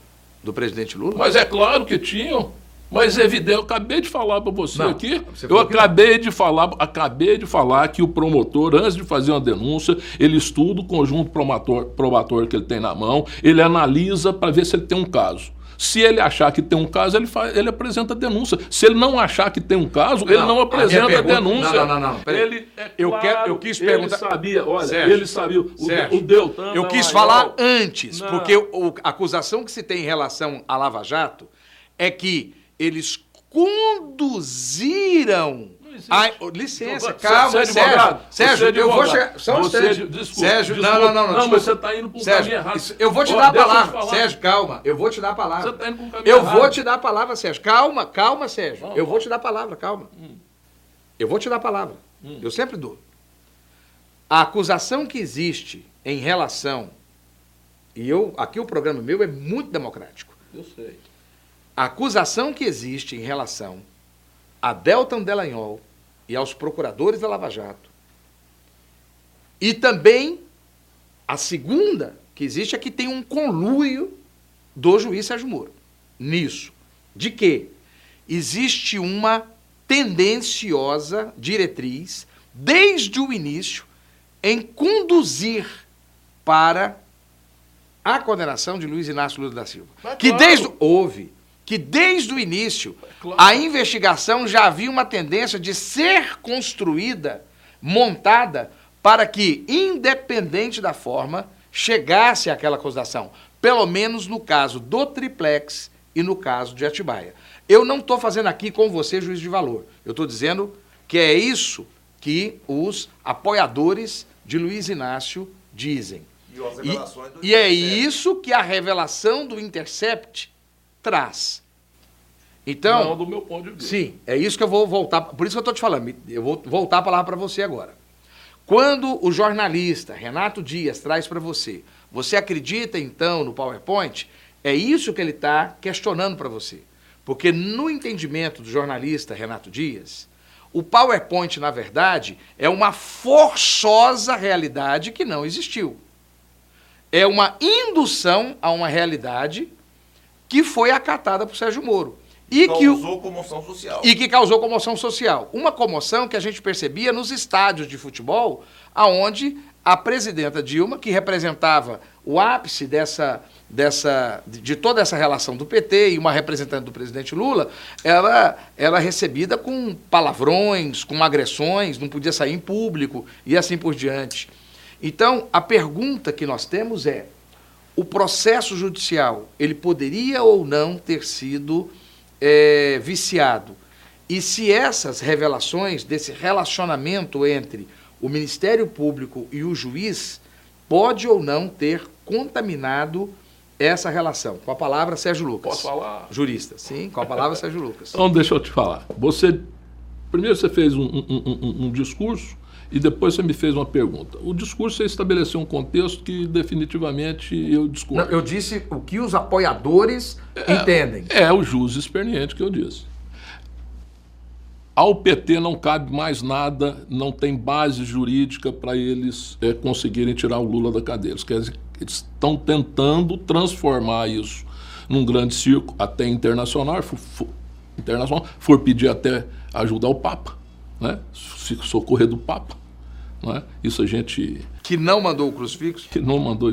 do presidente Lula? Mas é claro que tinham. Mas é evidente, eu acabei de falar para você não, aqui. Você eu acabei de falar, acabei de falar que o promotor, antes de fazer uma denúncia, ele estuda o conjunto probatório que ele tem na mão, ele analisa para ver se ele tem um caso. Se ele achar que tem um caso, ele, faz, ele apresenta a denúncia. Se ele não achar que tem um caso, não, ele não apresenta a, pergunta, a denúncia. Não, não, não. não ele, é eu, claro, quero, eu quis perguntar. Ele sabia, olha, Sérgio, ele sabia. O, Sérgio, o Deltan. Eu quis falar antes, porque o, a acusação que se tem em relação à Lava Jato é que eles conduziram Ai, licença, calma, é Sérgio. Sérgio, é eu vou chegar. Só um instante. Desculpa, Sérgio, não, não, não. Não, mas você está indo para um Sérgio, caminho errado. Eu vou te dar a palavra. Sérgio, calma. Eu vou te dar a palavra. Você está indo para um caminho Eu errado. vou te dar a palavra, Sérgio. Calma, calma, Sérgio. Vamos, eu vou te dar a palavra, calma. Hum. Eu vou te dar a palavra. Hum. Eu sempre dou. A acusação que existe em relação. E eu, aqui o programa meu é muito democrático. Eu sei. A acusação que existe em relação a Deltan Delanhol e aos procuradores da Lava Jato. E também a segunda que existe é que tem um conluio do juiz Sérgio Moro nisso. De que existe uma tendenciosa diretriz desde o início em conduzir para a condenação de Luiz Inácio Lula da Silva. Mas que claro. desde houve que desde o início a investigação já havia uma tendência de ser construída, montada, para que, independente da forma, chegasse àquela acusação. Pelo menos no caso do triplex e no caso de Atibaia. Eu não estou fazendo aqui com você juiz de valor. Eu estou dizendo que é isso que os apoiadores de Luiz Inácio dizem. E, e, é isso que a revelação do Intercept traz. Então, Não do meu ponto de vista. Sim, é isso que eu vou voltar. Por isso que eu estou te falando. Eu vou voltar a palavra para você agora. Quando o jornalista Renato Dias traz para você, você acredita então no PowerPoint? É isso que ele está questionando para você. Porque no entendimento do jornalista Renato Dias, o PowerPoint, na verdade, é uma forçosa realidade que não existiu. É uma indução a uma realidade que foi acatada por Sérgio Moro. E causou que, comoção social. E que causou comoção social. Uma comoção que a gente percebia nos estádios de futebol, aonde a presidenta Dilma, que representava o ápice dessa, dessa, de toda essa relação do PT e uma representante do presidente Lula, ela era recebida com palavrões, com agressões, não podia sair em público e assim por diante. Então, a pergunta que nós temos é: o processo judicial, ele poderia ou não ter sido é, viciado? E se essas revelações desse relacionamento entre o Ministério Público e o juiz pode ou não ter contaminado essa relação? Com a palavra Sérgio Lucas. Posso falar? Jurista, sim, com a palavra Sérgio Lucas. Então, deixa eu te falar. Você, primeiro você fez um, um, um, um discurso e depois você me fez uma pergunta. O discurso você estabeleceu um contexto que definitivamente eu discordo. Não, eu disse o que os apoiadores é, entendem. É o jus experiente que eu disse. Ao PT não cabe mais nada, não tem base jurídica para eles é, conseguirem tirar o Lula da cadeia. Eles, querem, eles estão tentando transformar isso num grande circo, até internacional, for, for, internacional, for pedir até ajuda ao Papa, né? socorrer do Papa. É? Isso a gente. Que não mandou o crucifixo? Que não mandou.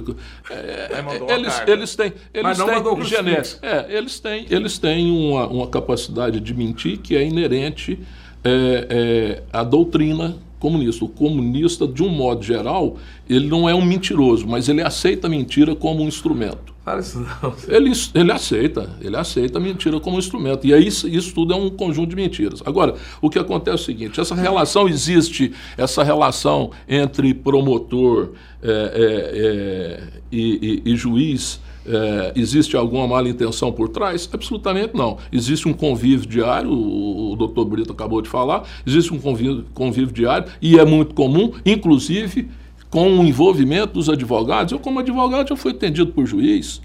É, mandou eles, eles têm. Eles Mas não têm mandou o crucifixo. É, eles têm, eles têm uma, uma capacidade de mentir que é inerente é, é, à doutrina comunista. O comunista, de um modo geral, ele não é um mentiroso, mas ele aceita a mentira como um instrumento. Fala isso não. <laughs> Ele, ele aceita, ele aceita a mentira como instrumento. E aí isso, isso tudo é um conjunto de mentiras. Agora, o que acontece é o seguinte: essa relação existe, essa relação entre promotor é, é, é, e, e, e, juiz. É, existe alguma mala intenção por trás? Absolutamente não. Existe um convívio diário, o, o doutor Brito acabou de falar, existe um convívio, convívio diário e é muito comum, inclusive com o envolvimento dos advogados. Eu, como advogado, já fui atendido por juiz.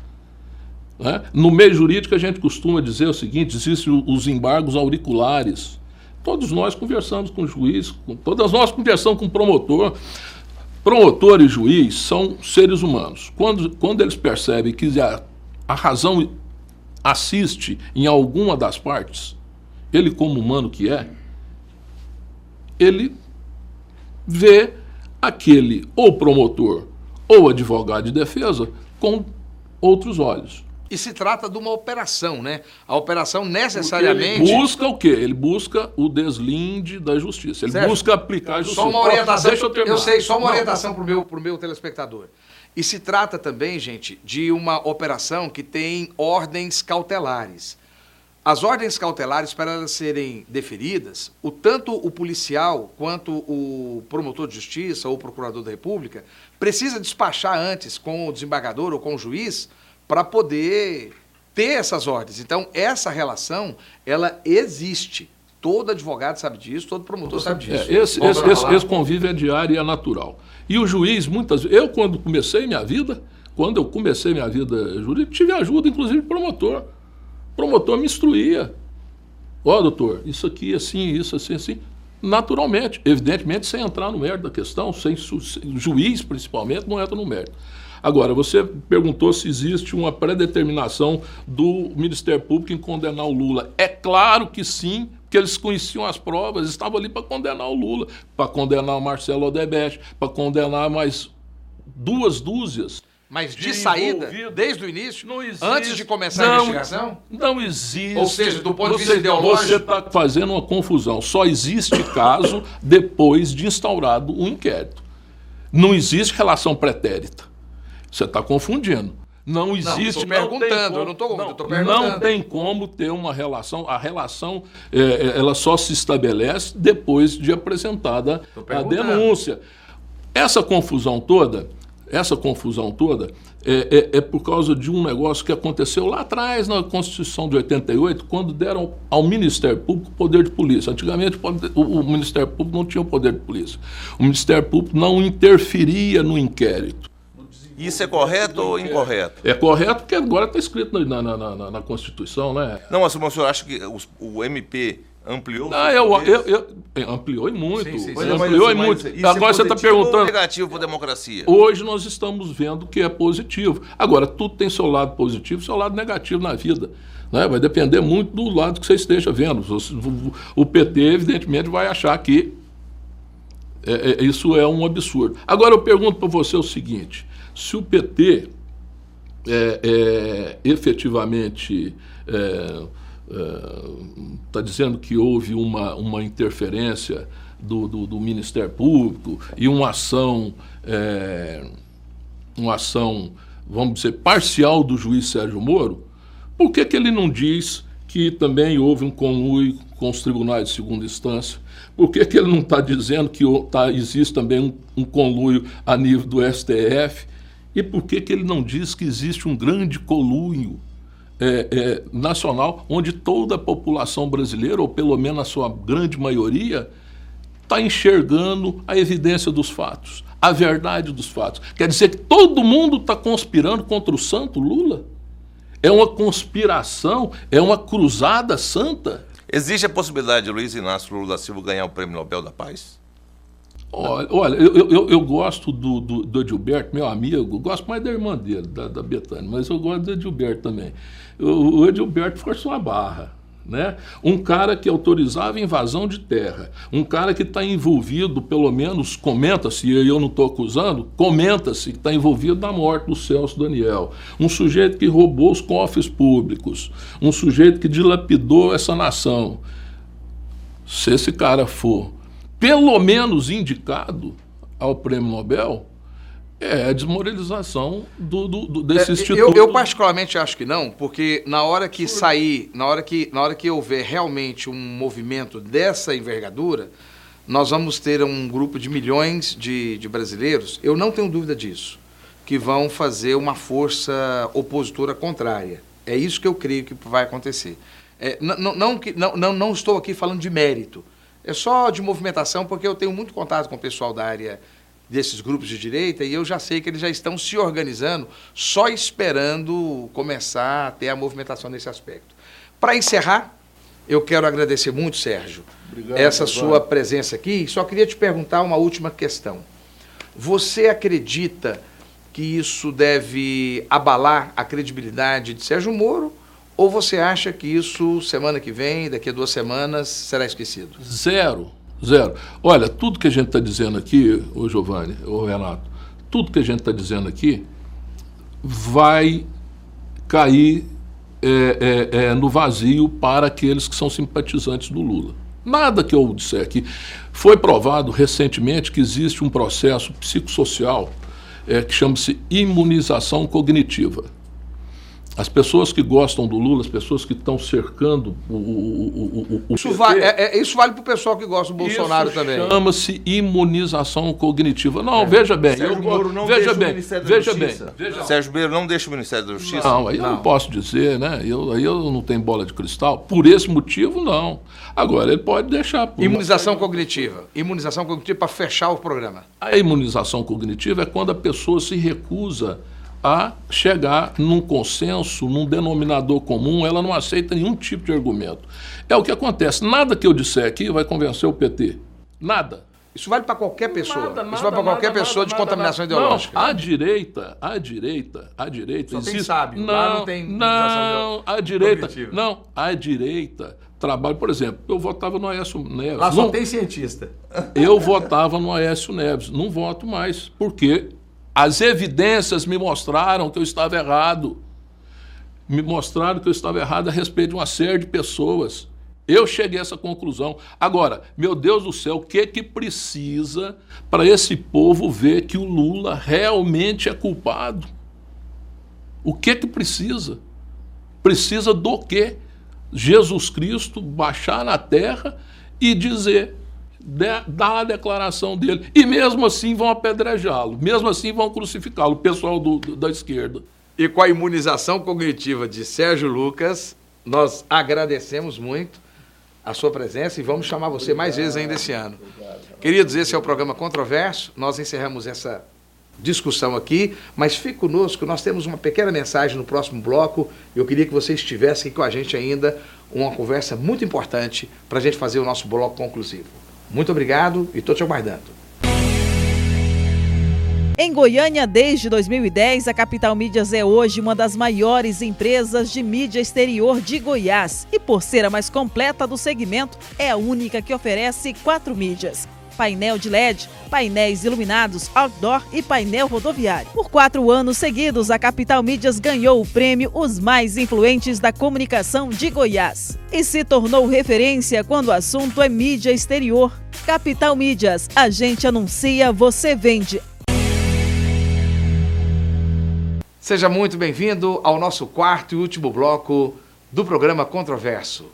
Né? No meio jurídico, a gente costuma dizer o seguinte: existem os embargos auriculares. Todos nós conversamos com o juiz, com, todas nós conversamos com o promotor. Promotor e juiz são seres humanos. Quando, quando eles percebem que a, a razão assiste em alguma das partes, ele, como humano que é, ele vê aquele ou promotor ou advogado de defesa com outros olhos. E se trata de uma operação, né? A operação necessariamente. Ele busca o quê? Ele busca o deslinde da justiça. Ele busca aplicar a justiça. Só uma orientação. Deixa eu, terminar. eu sei, só uma orientação para o meu, pro meu telespectador. E se trata também, gente, de uma operação que tem ordens cautelares. As ordens cautelares, para elas serem deferidas, o, tanto o policial quanto o promotor de justiça ou o procurador da República precisa despachar antes com o desembargador ou com o juiz para poder ter essas ordens. Então, essa relação, ela existe. Todo advogado sabe disso, todo promotor sabe disso. É, esse, esse, esse, esse, convívio é diário e é natural. E o juiz, muitas vezes, eu quando comecei minha vida, quando eu comecei minha vida jurídica, tive ajuda, inclusive, de promotor. Promotor me instruía. Ó, oh, doutor, isso aqui, assim, isso, assim, assim. Naturalmente, evidentemente, sem entrar no mérito da questão, sem juiz, principalmente, não entra no mérito. Agora, você perguntou se existe uma predeterminação do Ministério Público em condenar o Lula. É claro que sim, porque eles conheciam as provas, estavam ali para condenar o Lula, para condenar o Marcelo Odebrecht, para condenar mais duas dúzias Mas de, de saída, desde o início, Não existe. antes de começar a Não, investigação? Não existe. Ou seja, do ponto de vista Você- ideológico- Você está fazendo uma confusão. Só existe caso depois de instaurado o inquérito. Não existe relação pretérita. Você está confundindo. Não existe. tô tem perguntando, eu não tô perguntando. Não tem como ter uma relação. A relação é, é, ela só se estabelece depois de apresentada a denúncia. Essa confusão toda, essa confusão toda é, é- é por causa de um negócio que aconteceu lá atrás na Constituição de 88, quando deram ao Ministério Público poder de polícia. Antigamente o, o Ministério Público não tinha o poder de polícia. O Ministério Público não interferia no inquérito. Isso é correto ou incorreto? É correto porque agora está escrito na, na- na- na- na Constituição, né? Não, mas o senhor acha que os- o MP ampliou? Ah, eu, eu, eu- ampliou e muito. Sim, sim, sim. É, mas ampliou e muito. isso é Agora você está perguntando. negativo para a democracia? Hoje nós estamos vendo que é positivo. Agora, tudo tem seu lado positivo e seu lado negativo na vida. né? Vai depender muito do lado que você esteja vendo. O- PT, evidentemente, vai achar que é- é- isso é um absurdo. Agora, eu pergunto para você o seguinte: se o PT é, é, efetivamente está dizendo que houve uma, uma interferência do, do, do Ministério Público e uma ação, é, uma ação, vamos dizer, parcial do juiz Sérgio Moro, por que, que ele não diz que também houve um conluio com os tribunais de segunda instância? Por que, que ele não está dizendo que tá, existe também um, um conluio a nível do STF? E por que, que ele não diz que existe um grande conluio é, é, nacional onde toda a população brasileira, ou pelo menos a sua grande maioria, está enxergando a evidência dos fatos, a verdade dos fatos. Quer dizer que todo mundo está conspirando contra o santo Lula? É uma conspiração? É uma cruzada santa? Existe a possibilidade de Luiz Inácio Lula da Silva ganhar o Prêmio Nobel da Paz? Olha, eu, eu, eu gosto do, do, do Edilberto, meu amigo, gosto mais da irmã dele, da, da Betânia, mas eu gosto do Edilberto também. O, o Edilberto forçou a barra. Né? Um cara que autorizava invasão de terra, um cara que está envolvido, pelo menos, comenta-se, e eu não estou acusando, comenta-se que está envolvido na morte do Celso Daniel. Um sujeito que roubou os cofres públicos, um sujeito que dilapidou essa nação. Se esse cara for pelo menos indicado ao prêmio Nobel, é a desmoralização do, do- do- desse É, instituto. eu, eu particularmente acho que não, porque na hora que sair, na hora que, na hora que houver realmente um movimento dessa envergadura, nós vamos ter um grupo de milhões de, de brasileiros, eu não tenho dúvida disso, que vão fazer uma força opositora contrária. É isso que eu creio que vai acontecer. É, não, que- não, não, não estou aqui falando de mérito, é só de movimentação, porque eu tenho muito contato com o pessoal da área desses grupos de direita e eu já sei que eles já estão se organizando, só esperando começar a ter a movimentação nesse aspecto. Para encerrar, eu quero agradecer muito, Sérgio, essa sua presença aqui. Só queria te perguntar uma última questão. Você acredita que isso deve abalar a credibilidade de Sérgio Moro? Ou você acha que isso, semana que vem, daqui a duas semanas, será esquecido? Zero, zero. Olha, tudo que a gente está dizendo aqui, ô Giovanni, ô Renato, tudo que a gente está dizendo aqui vai cair é, é, é, no vazio para aqueles que são simpatizantes do Lula. Nada que eu disser aqui. Foi provado recentemente que existe um processo psicossocial é, que chama-se imunização cognitiva. As pessoas que gostam do Lula, as pessoas que estão cercando o, o, o, o, o Isso, PT, va é- é- isso vale para o pessoal que gosta do Bolsonaro isso também. Chama-se imunização cognitiva. Não, veja bem. Sérgio eu, Moro não veja deixa o bem, Ministério da veja bem. Justiça. Veja Sérgio Moro não deixa o Ministério da Justiça? não, aí eu não Não. posso dizer, né? Eu, aí eu não tenho bola de cristal. Por esse motivo, não. Agora, ele pode deixar. por- Imunização cognitiva. Imunização cognitiva para fechar o programa. A imunização cognitiva é quando a pessoa se recusa a chegar num consenso, num denominador comum, ela não aceita nenhum tipo de argumento. É o que acontece. Nada que eu disser aqui vai convencer o PT. Nada. Isso vale para qualquer pessoa. Nada, Isso nada, vale para qualquer nada, pessoa nada, de nada, contaminação nada. ideológica. Não, a direita, a direita, a direita. Só tem sábio, lá não tem Não, a direita. cognitiva. Não, a direita trabalha, por exemplo, eu votava no Aécio Neves. Lá só Não- tem cientista. eu votava no Aécio Neves. Não voto mais, porque As evidências me mostraram que eu estava errado. Me mostraram que eu estava errado a respeito de uma série de pessoas. Eu cheguei a essa conclusão. Agora, meu Deus do céu, o que que precisa para esse povo ver que o Lula realmente é culpado? O que que precisa? Precisa do quê? Jesus Cristo baixar na terra e dizer, dar a declaração dele. E mesmo assim vão apedrejá-lo, mesmo assim vão crucificá-lo, o pessoal do, do, da esquerda. E com a imunização cognitiva de Sérgio Lucas, nós agradecemos muito a sua presença e vamos chamar você mais vezes ainda esse ano. Queridos, esse é o programa Controverso. Nós encerramos essa discussão aqui, mas fique conosco, nós temos uma pequena mensagem no próximo bloco. Eu queria que você estivesse aqui com a gente ainda, uma conversa muito importante para a gente fazer o nosso bloco conclusivo. Muito obrigado e estou te aguardando. Em Goiânia, desde 2010, a Capital Mídias é hoje uma das maiores empresas de mídia exterior de Goiás e, por ser a mais completa do segmento, é a única que oferece quatro mídias painel de LED, painéis iluminados, outdoor e painel rodoviário. Por quatro anos seguidos, a Capital Mídias ganhou o prêmio Os Mais Influentes da Comunicação de Goiás e se tornou referência quando o assunto é mídia exterior. Capital Mídias, a gente anuncia, você vende. Seja muito bem-vindo ao nosso quarto e último bloco do programa Controverso.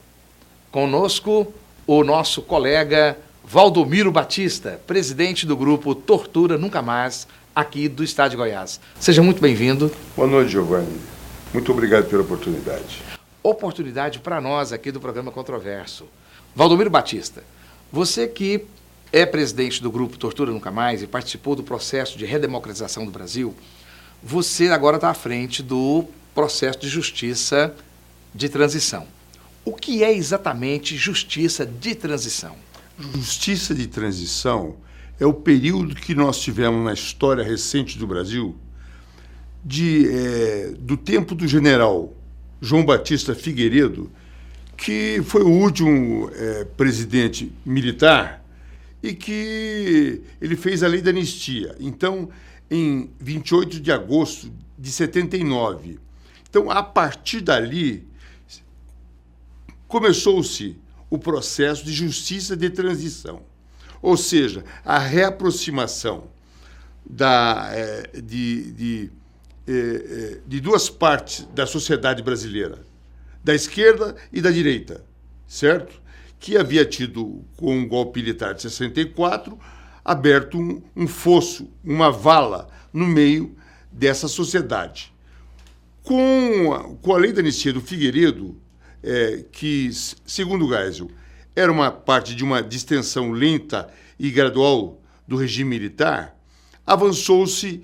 Conosco, o nosso colega Valdomiro Batista, presidente do grupo Tortura Nunca Mais, aqui do Estado de Goiás. Seja muito bem-vindo. Boa noite, Giovanni. Muito obrigado pela oportunidade. Oportunidade para nós aqui do programa Controverso. Valdomiro Batista, você que é presidente do grupo Tortura Nunca Mais e participou do processo de redemocratização do Brasil, você agora está à frente do processo de justiça de transição. O que é exatamente justiça de transição? Justiça de transição é o período que nós tivemos na história recente do Brasil, de, é, do tempo do general João Batista Figueiredo, que foi o último é, presidente militar e que ele fez a lei da anistia. Então, em 28 de agosto de 79. Então, a partir dali, começou-se o processo de justiça de transição, ou seja, a reaproximação da, é, de, de, é, é, de duas partes da sociedade brasileira, da esquerda e da direita, certo? Que havia tido, com o golpe militar de 64, aberto um, um fosso, uma vala no meio dessa sociedade. Com a, com a lei da anistia do Figueiredo, é, que, segundo Geisel, era uma parte de uma distensão lenta e gradual do regime militar, avançou-se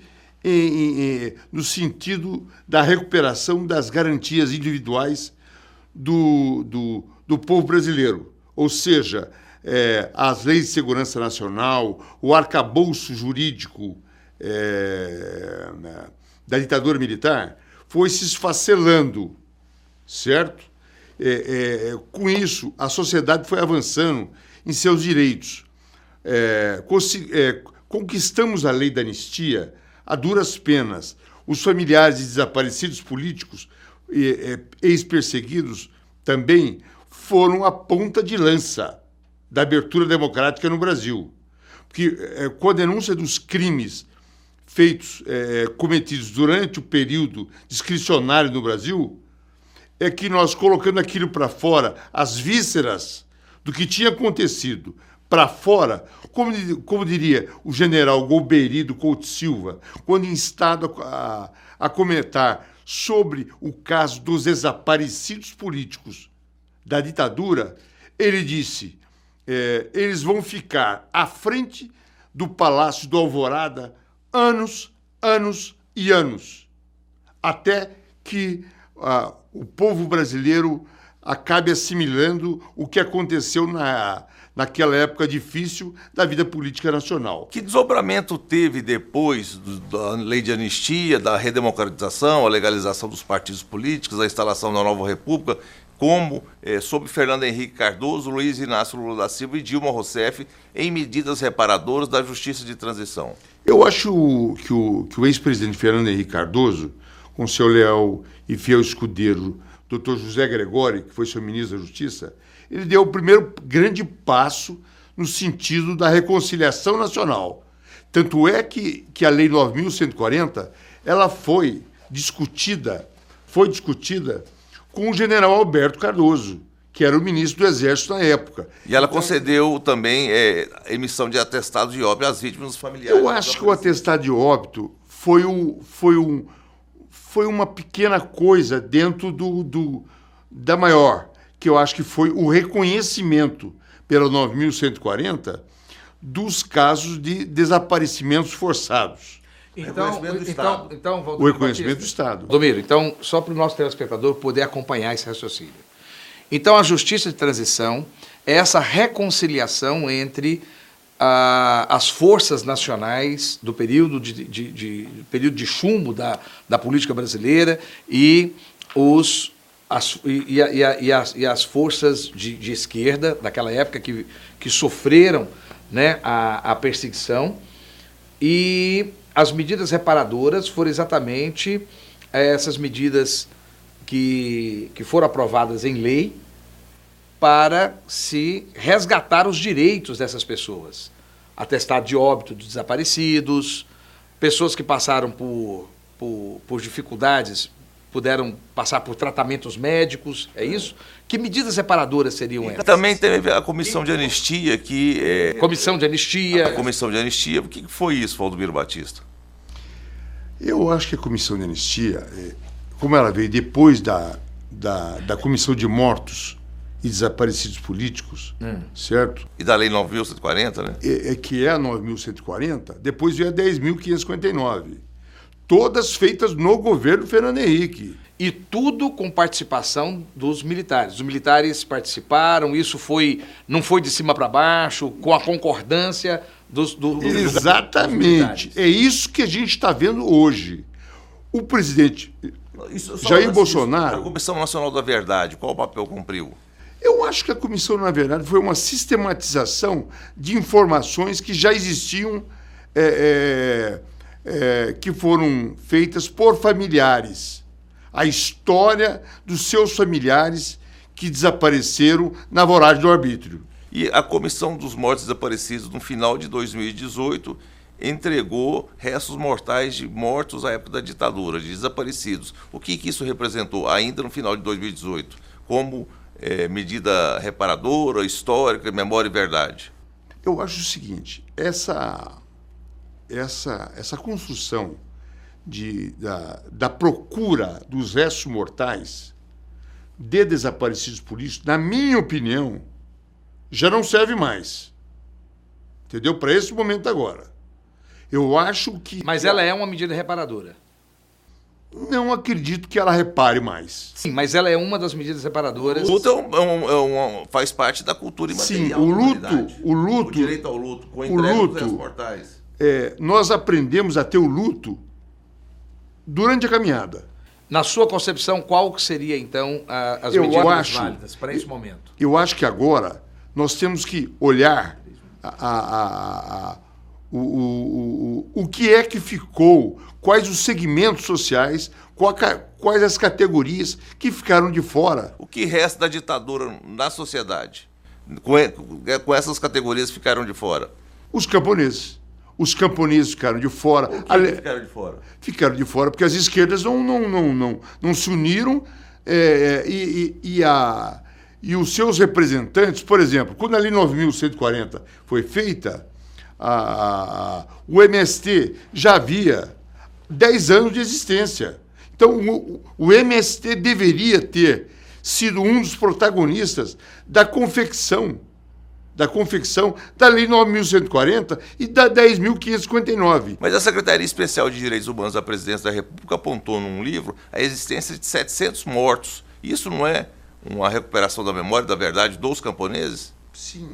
no sentido da recuperação das garantias individuais do, do, do povo brasileiro, ou seja, é, as leis de segurança nacional, o arcabouço jurídico é, da ditadura militar, foi se esfacelando, certo? É, é, com isso, a sociedade foi avançando em seus direitos. É, é, conquistamos a lei da anistia a duras penas. Os familiares de desaparecidos políticos, ex-perseguidos, também foram a ponta de lança da abertura democrática no Brasil. Porque é, com a denúncia dos crimes feitos, é, cometidos durante o período discricionário no Brasil, é que nós colocando aquilo para fora, as vísceras do que tinha acontecido para fora, como, como, diria o general Golbery do Couto Silva, quando instado a, a comentar sobre o caso dos desaparecidos políticos da ditadura, ele disse: é, eles vão ficar à frente do Palácio do Alvorada anos, anos e anos, até que o povo brasileiro acabe assimilando o que aconteceu na, naquela época difícil da vida política nacional. Que desdobramento teve depois da lei de anistia, da redemocratização, a legalização dos partidos políticos, a instalação da nova república? como eh, sob Fernando Henrique Cardoso, Luiz Inácio Lula da Silva e Dilma Rousseff em medidas reparadoras da justiça de transição? Eu acho que o, que o ex-presidente Fernando Henrique Cardoso, com seu leal e fiel escudeiro, doutor José Gregório, que foi seu ministro da Justiça, ele deu o primeiro grande passo no sentido da reconciliação nacional. Tanto é que, que a Lei 9.140 ela foi discutida, foi discutida com o general Alberto Cardoso, que era o ministro do Exército na época. E ela concedeu também é, emissão de atestado de óbito às vítimas familiares. Eu acho que o atestado de óbito foi, o, foi, um, foi uma pequena coisa dentro do, do, da maior, que eu acho que foi o reconhecimento pela 9.140 dos casos de desaparecimentos forçados. Então, do então, então, Valdomiro O reconhecimento do Batista. Estado. Domiro, então, só para o nosso telespectador poder acompanhar esse raciocínio. Então, a justiça de transição é essa reconciliação entre ah, as forças nacionais do período de, de- de- período de chumbo da, da política brasileira e, os, as, e, e a- a- e as, e as forças de, de esquerda daquela época que, que sofreram né, a, a perseguição. E as medidas reparadoras foram exatamente eh, essas medidas que, que foram aprovadas em lei para se resgatar os direitos dessas pessoas. Atestado de óbito de desaparecidos, pessoas que passaram por, por, por dificuldades, puderam passar por tratamentos médicos, é isso? Que medidas reparadoras seriam essas? Também teve a comissão de anistia que é, Comissão de anistia. a comissão de anistia. O que foi isso, Valdomiro Batista? Eu acho que a comissão de anistia, eh, como ela veio depois da, da, da comissão de mortos e desaparecidos políticos, certo? E da Lei 9.140, né? É, é que é a 9.140, depois veio a 10.559. Todas feitas no governo Fernando Henrique. E tudo com participação dos militares. Os militares participaram, isso foi não foi de cima para baixo, com a concordância dos, do, do- dos Exatamente. militares. É isso que a gente está vendo hoje. O presidente. Isso, Jair Bolsonaro- disso, A Comissão Nacional da Verdade, qual o papel cumpriu? Eu acho que a comissão, na verdade, foi uma sistematização de informações que já existiam, é, é, é, que foram feitas por familiares. A história dos seus familiares que desapareceram na voragem do arbítrio. E a Comissão dos Mortos Desaparecidos, no final de 2018, entregou restos mortais de mortos à época da ditadura, de desaparecidos. O que, que isso representou, ainda no final de 2018, como eh, medida reparadora, histórica, memória e verdade? Eu acho o seguinte, essa, essa, essa construção de, da, da procura dos restos mortais de desaparecidos políticos, na minha opinião, já não serve mais. Entendeu? Para esse momento agora. Eu acho que. Mas ela é uma medida reparadora. Não acredito que ela repare mais. Sim, mas ela é uma das medidas reparadoras. O luto é um- é um- é um- faz parte da cultura Sim, imaterial. o da luto- o luto- O direito ao luto, com a o luto- mortais. É, nós aprendemos a ter o luto durante a caminhada. Na sua concepção, qual que seria então a- as Eu medidas acho- válidas para esse momento? Eu acho que agora nós temos que olhar a- a- o, o, o, o que é que ficou, quais os segmentos sociais, quais as categorias que ficaram de fora. O que resta da ditadura na sociedade? Com, e- com essas categorias ficaram de fora. Os camponeses. Os camponeses ficaram de fora. Que Ale- que ficaram de fora? ficaram de fora porque as esquerdas não, não, não, não, não se uniram é, é, e, e, e a, e os seus representantes, por exemplo, quando a Lei 9.140 foi feita, a, a- o MST já havia 10 anos de existência. Então, o, o MST deveria ter sido um dos protagonistas da confecção da confecção da Lei 9.140 e da 10.559. Mas a Secretaria Especial de Direitos Humanos da Presidência da República apontou num livro a existência de 700 mortos. Isso não é uma recuperação da memória, da verdade dos camponeses? Sim,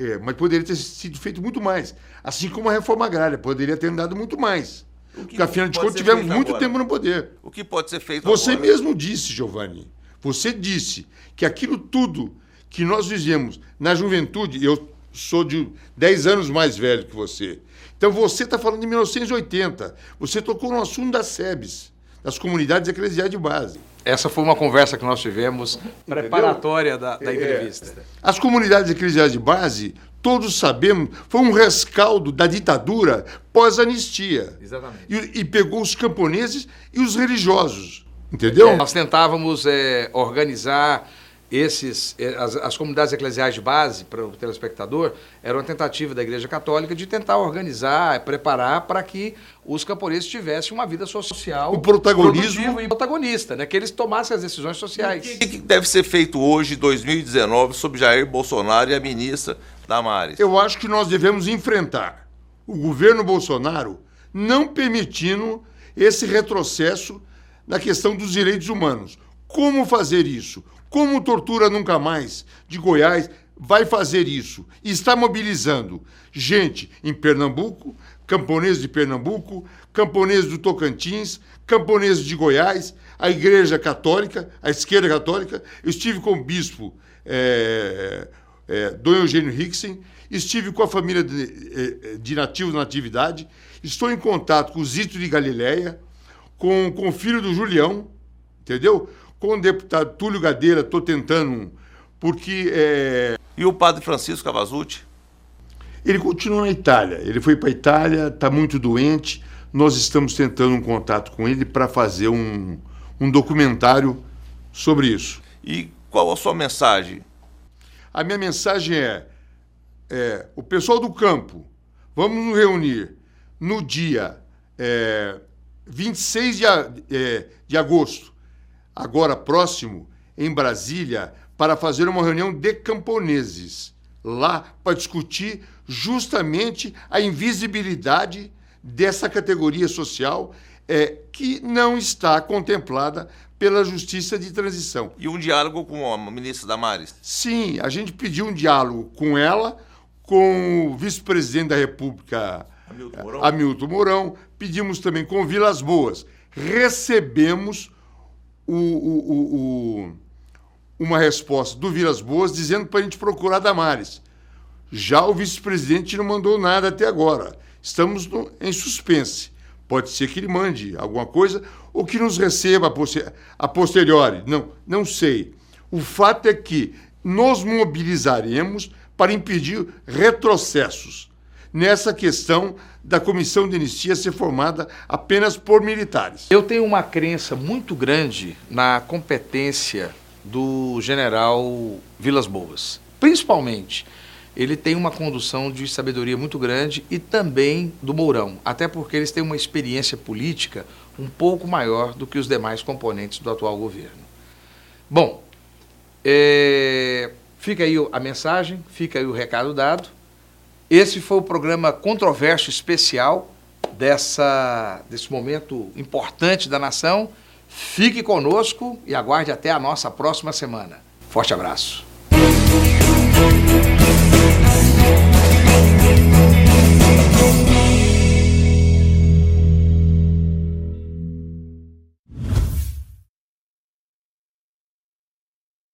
é, mas poderia ter sido feito muito mais. Assim como a reforma agrária, poderia ter andado muito mais. O que Porque, afinal de contas, tivemos muito agora? tempo no poder. O que pode ser feito Você agora? mesmo disse, Giovanni. Você disse que aquilo tudo que nós fizemos na juventude, eu sou de 10 anos mais velho que você. Então você está falando de 1980. Você tocou no assunto das SEBs, das comunidades eclesiais de base. Essa foi uma conversa que nós tivemos preparatória da, da entrevista. É, as comunidades eclesiais de base, todos sabemos, foi um rescaldo da ditadura pós-anistia. Exatamente. E, e, pegou os camponeses e os religiosos. Entendeu? É, nós tentávamos é, organizar esses, eh, as, as, comunidades eclesiais de base, para o telespectador, era uma tentativa da Igreja Católica de tentar organizar, preparar para que os camponeses tivessem uma vida social. O protagonismo. E protagonista, né? que eles tomassem as decisões sociais. O que, que deve ser feito hoje, 2019, sobre Jair Bolsonaro e a ministra Damares? Eu acho que nós devemos enfrentar o governo Bolsonaro não permitindo esse retrocesso na questão dos direitos humanos. Como fazer isso? Como Tortura Nunca Mais, de Goiás, vai fazer isso? Está mobilizando gente em Pernambuco, camponeses de Pernambuco, camponeses do Tocantins, camponeses de Goiás, a Igreja Católica, a esquerda católica. Eu estive com o bispo é, é, Dom Eugênio Hicksen, estive com a família de, de nativos na atividade, estou em contato com o Zito de Galileia, com, com o filho do Julião, entendeu? Com o deputado Túlio Gadeira, estou tentando, porque. É... E o padre Francisco Cavazucci? Ele continua na Itália. Ele foi para a Itália, está muito doente. Nós estamos tentando um contato com ele para fazer um, um documentário sobre isso. E qual a sua mensagem? A minha mensagem é, é o pessoal do campo, vamos nos reunir no dia é, 26 de, é, de agosto, agora próximo, em Brasília, para fazer uma reunião de camponeses, lá para discutir justamente a invisibilidade dessa categoria social é, que não está contemplada pela justiça de transição. E um diálogo com a ministra Damares? Sim, a gente pediu um diálogo com ela, com o vice-presidente da República, Hamilton Mourão. Hamilton Mourão. Pedimos também com Vilas Boas. Recebemos o, o, o, uma resposta do Vilas Boas dizendo para a gente procurar Damares. Já o vice-presidente não mandou nada até agora. Estamos no, em suspense. Pode ser que ele mande alguma coisa ou que nos receba a, posteriori. Não, não sei. O fato é que nos mobilizaremos para impedir retrocessos nessa questão da comissão de anistia ser formada apenas por militares. Eu tenho uma crença muito grande na competência do general Vilas Boas. Principalmente, ele tem uma condução de sabedoria muito grande e também do Mourão, até porque eles têm uma experiência política um pouco maior do que os demais componentes do atual governo. Bom, é, fica aí a mensagem, fica aí o recado dado. Esse foi o programa controverso especial dessa, desse momento importante da nação. Fique conosco e aguarde até a nossa próxima semana. Forte abraço.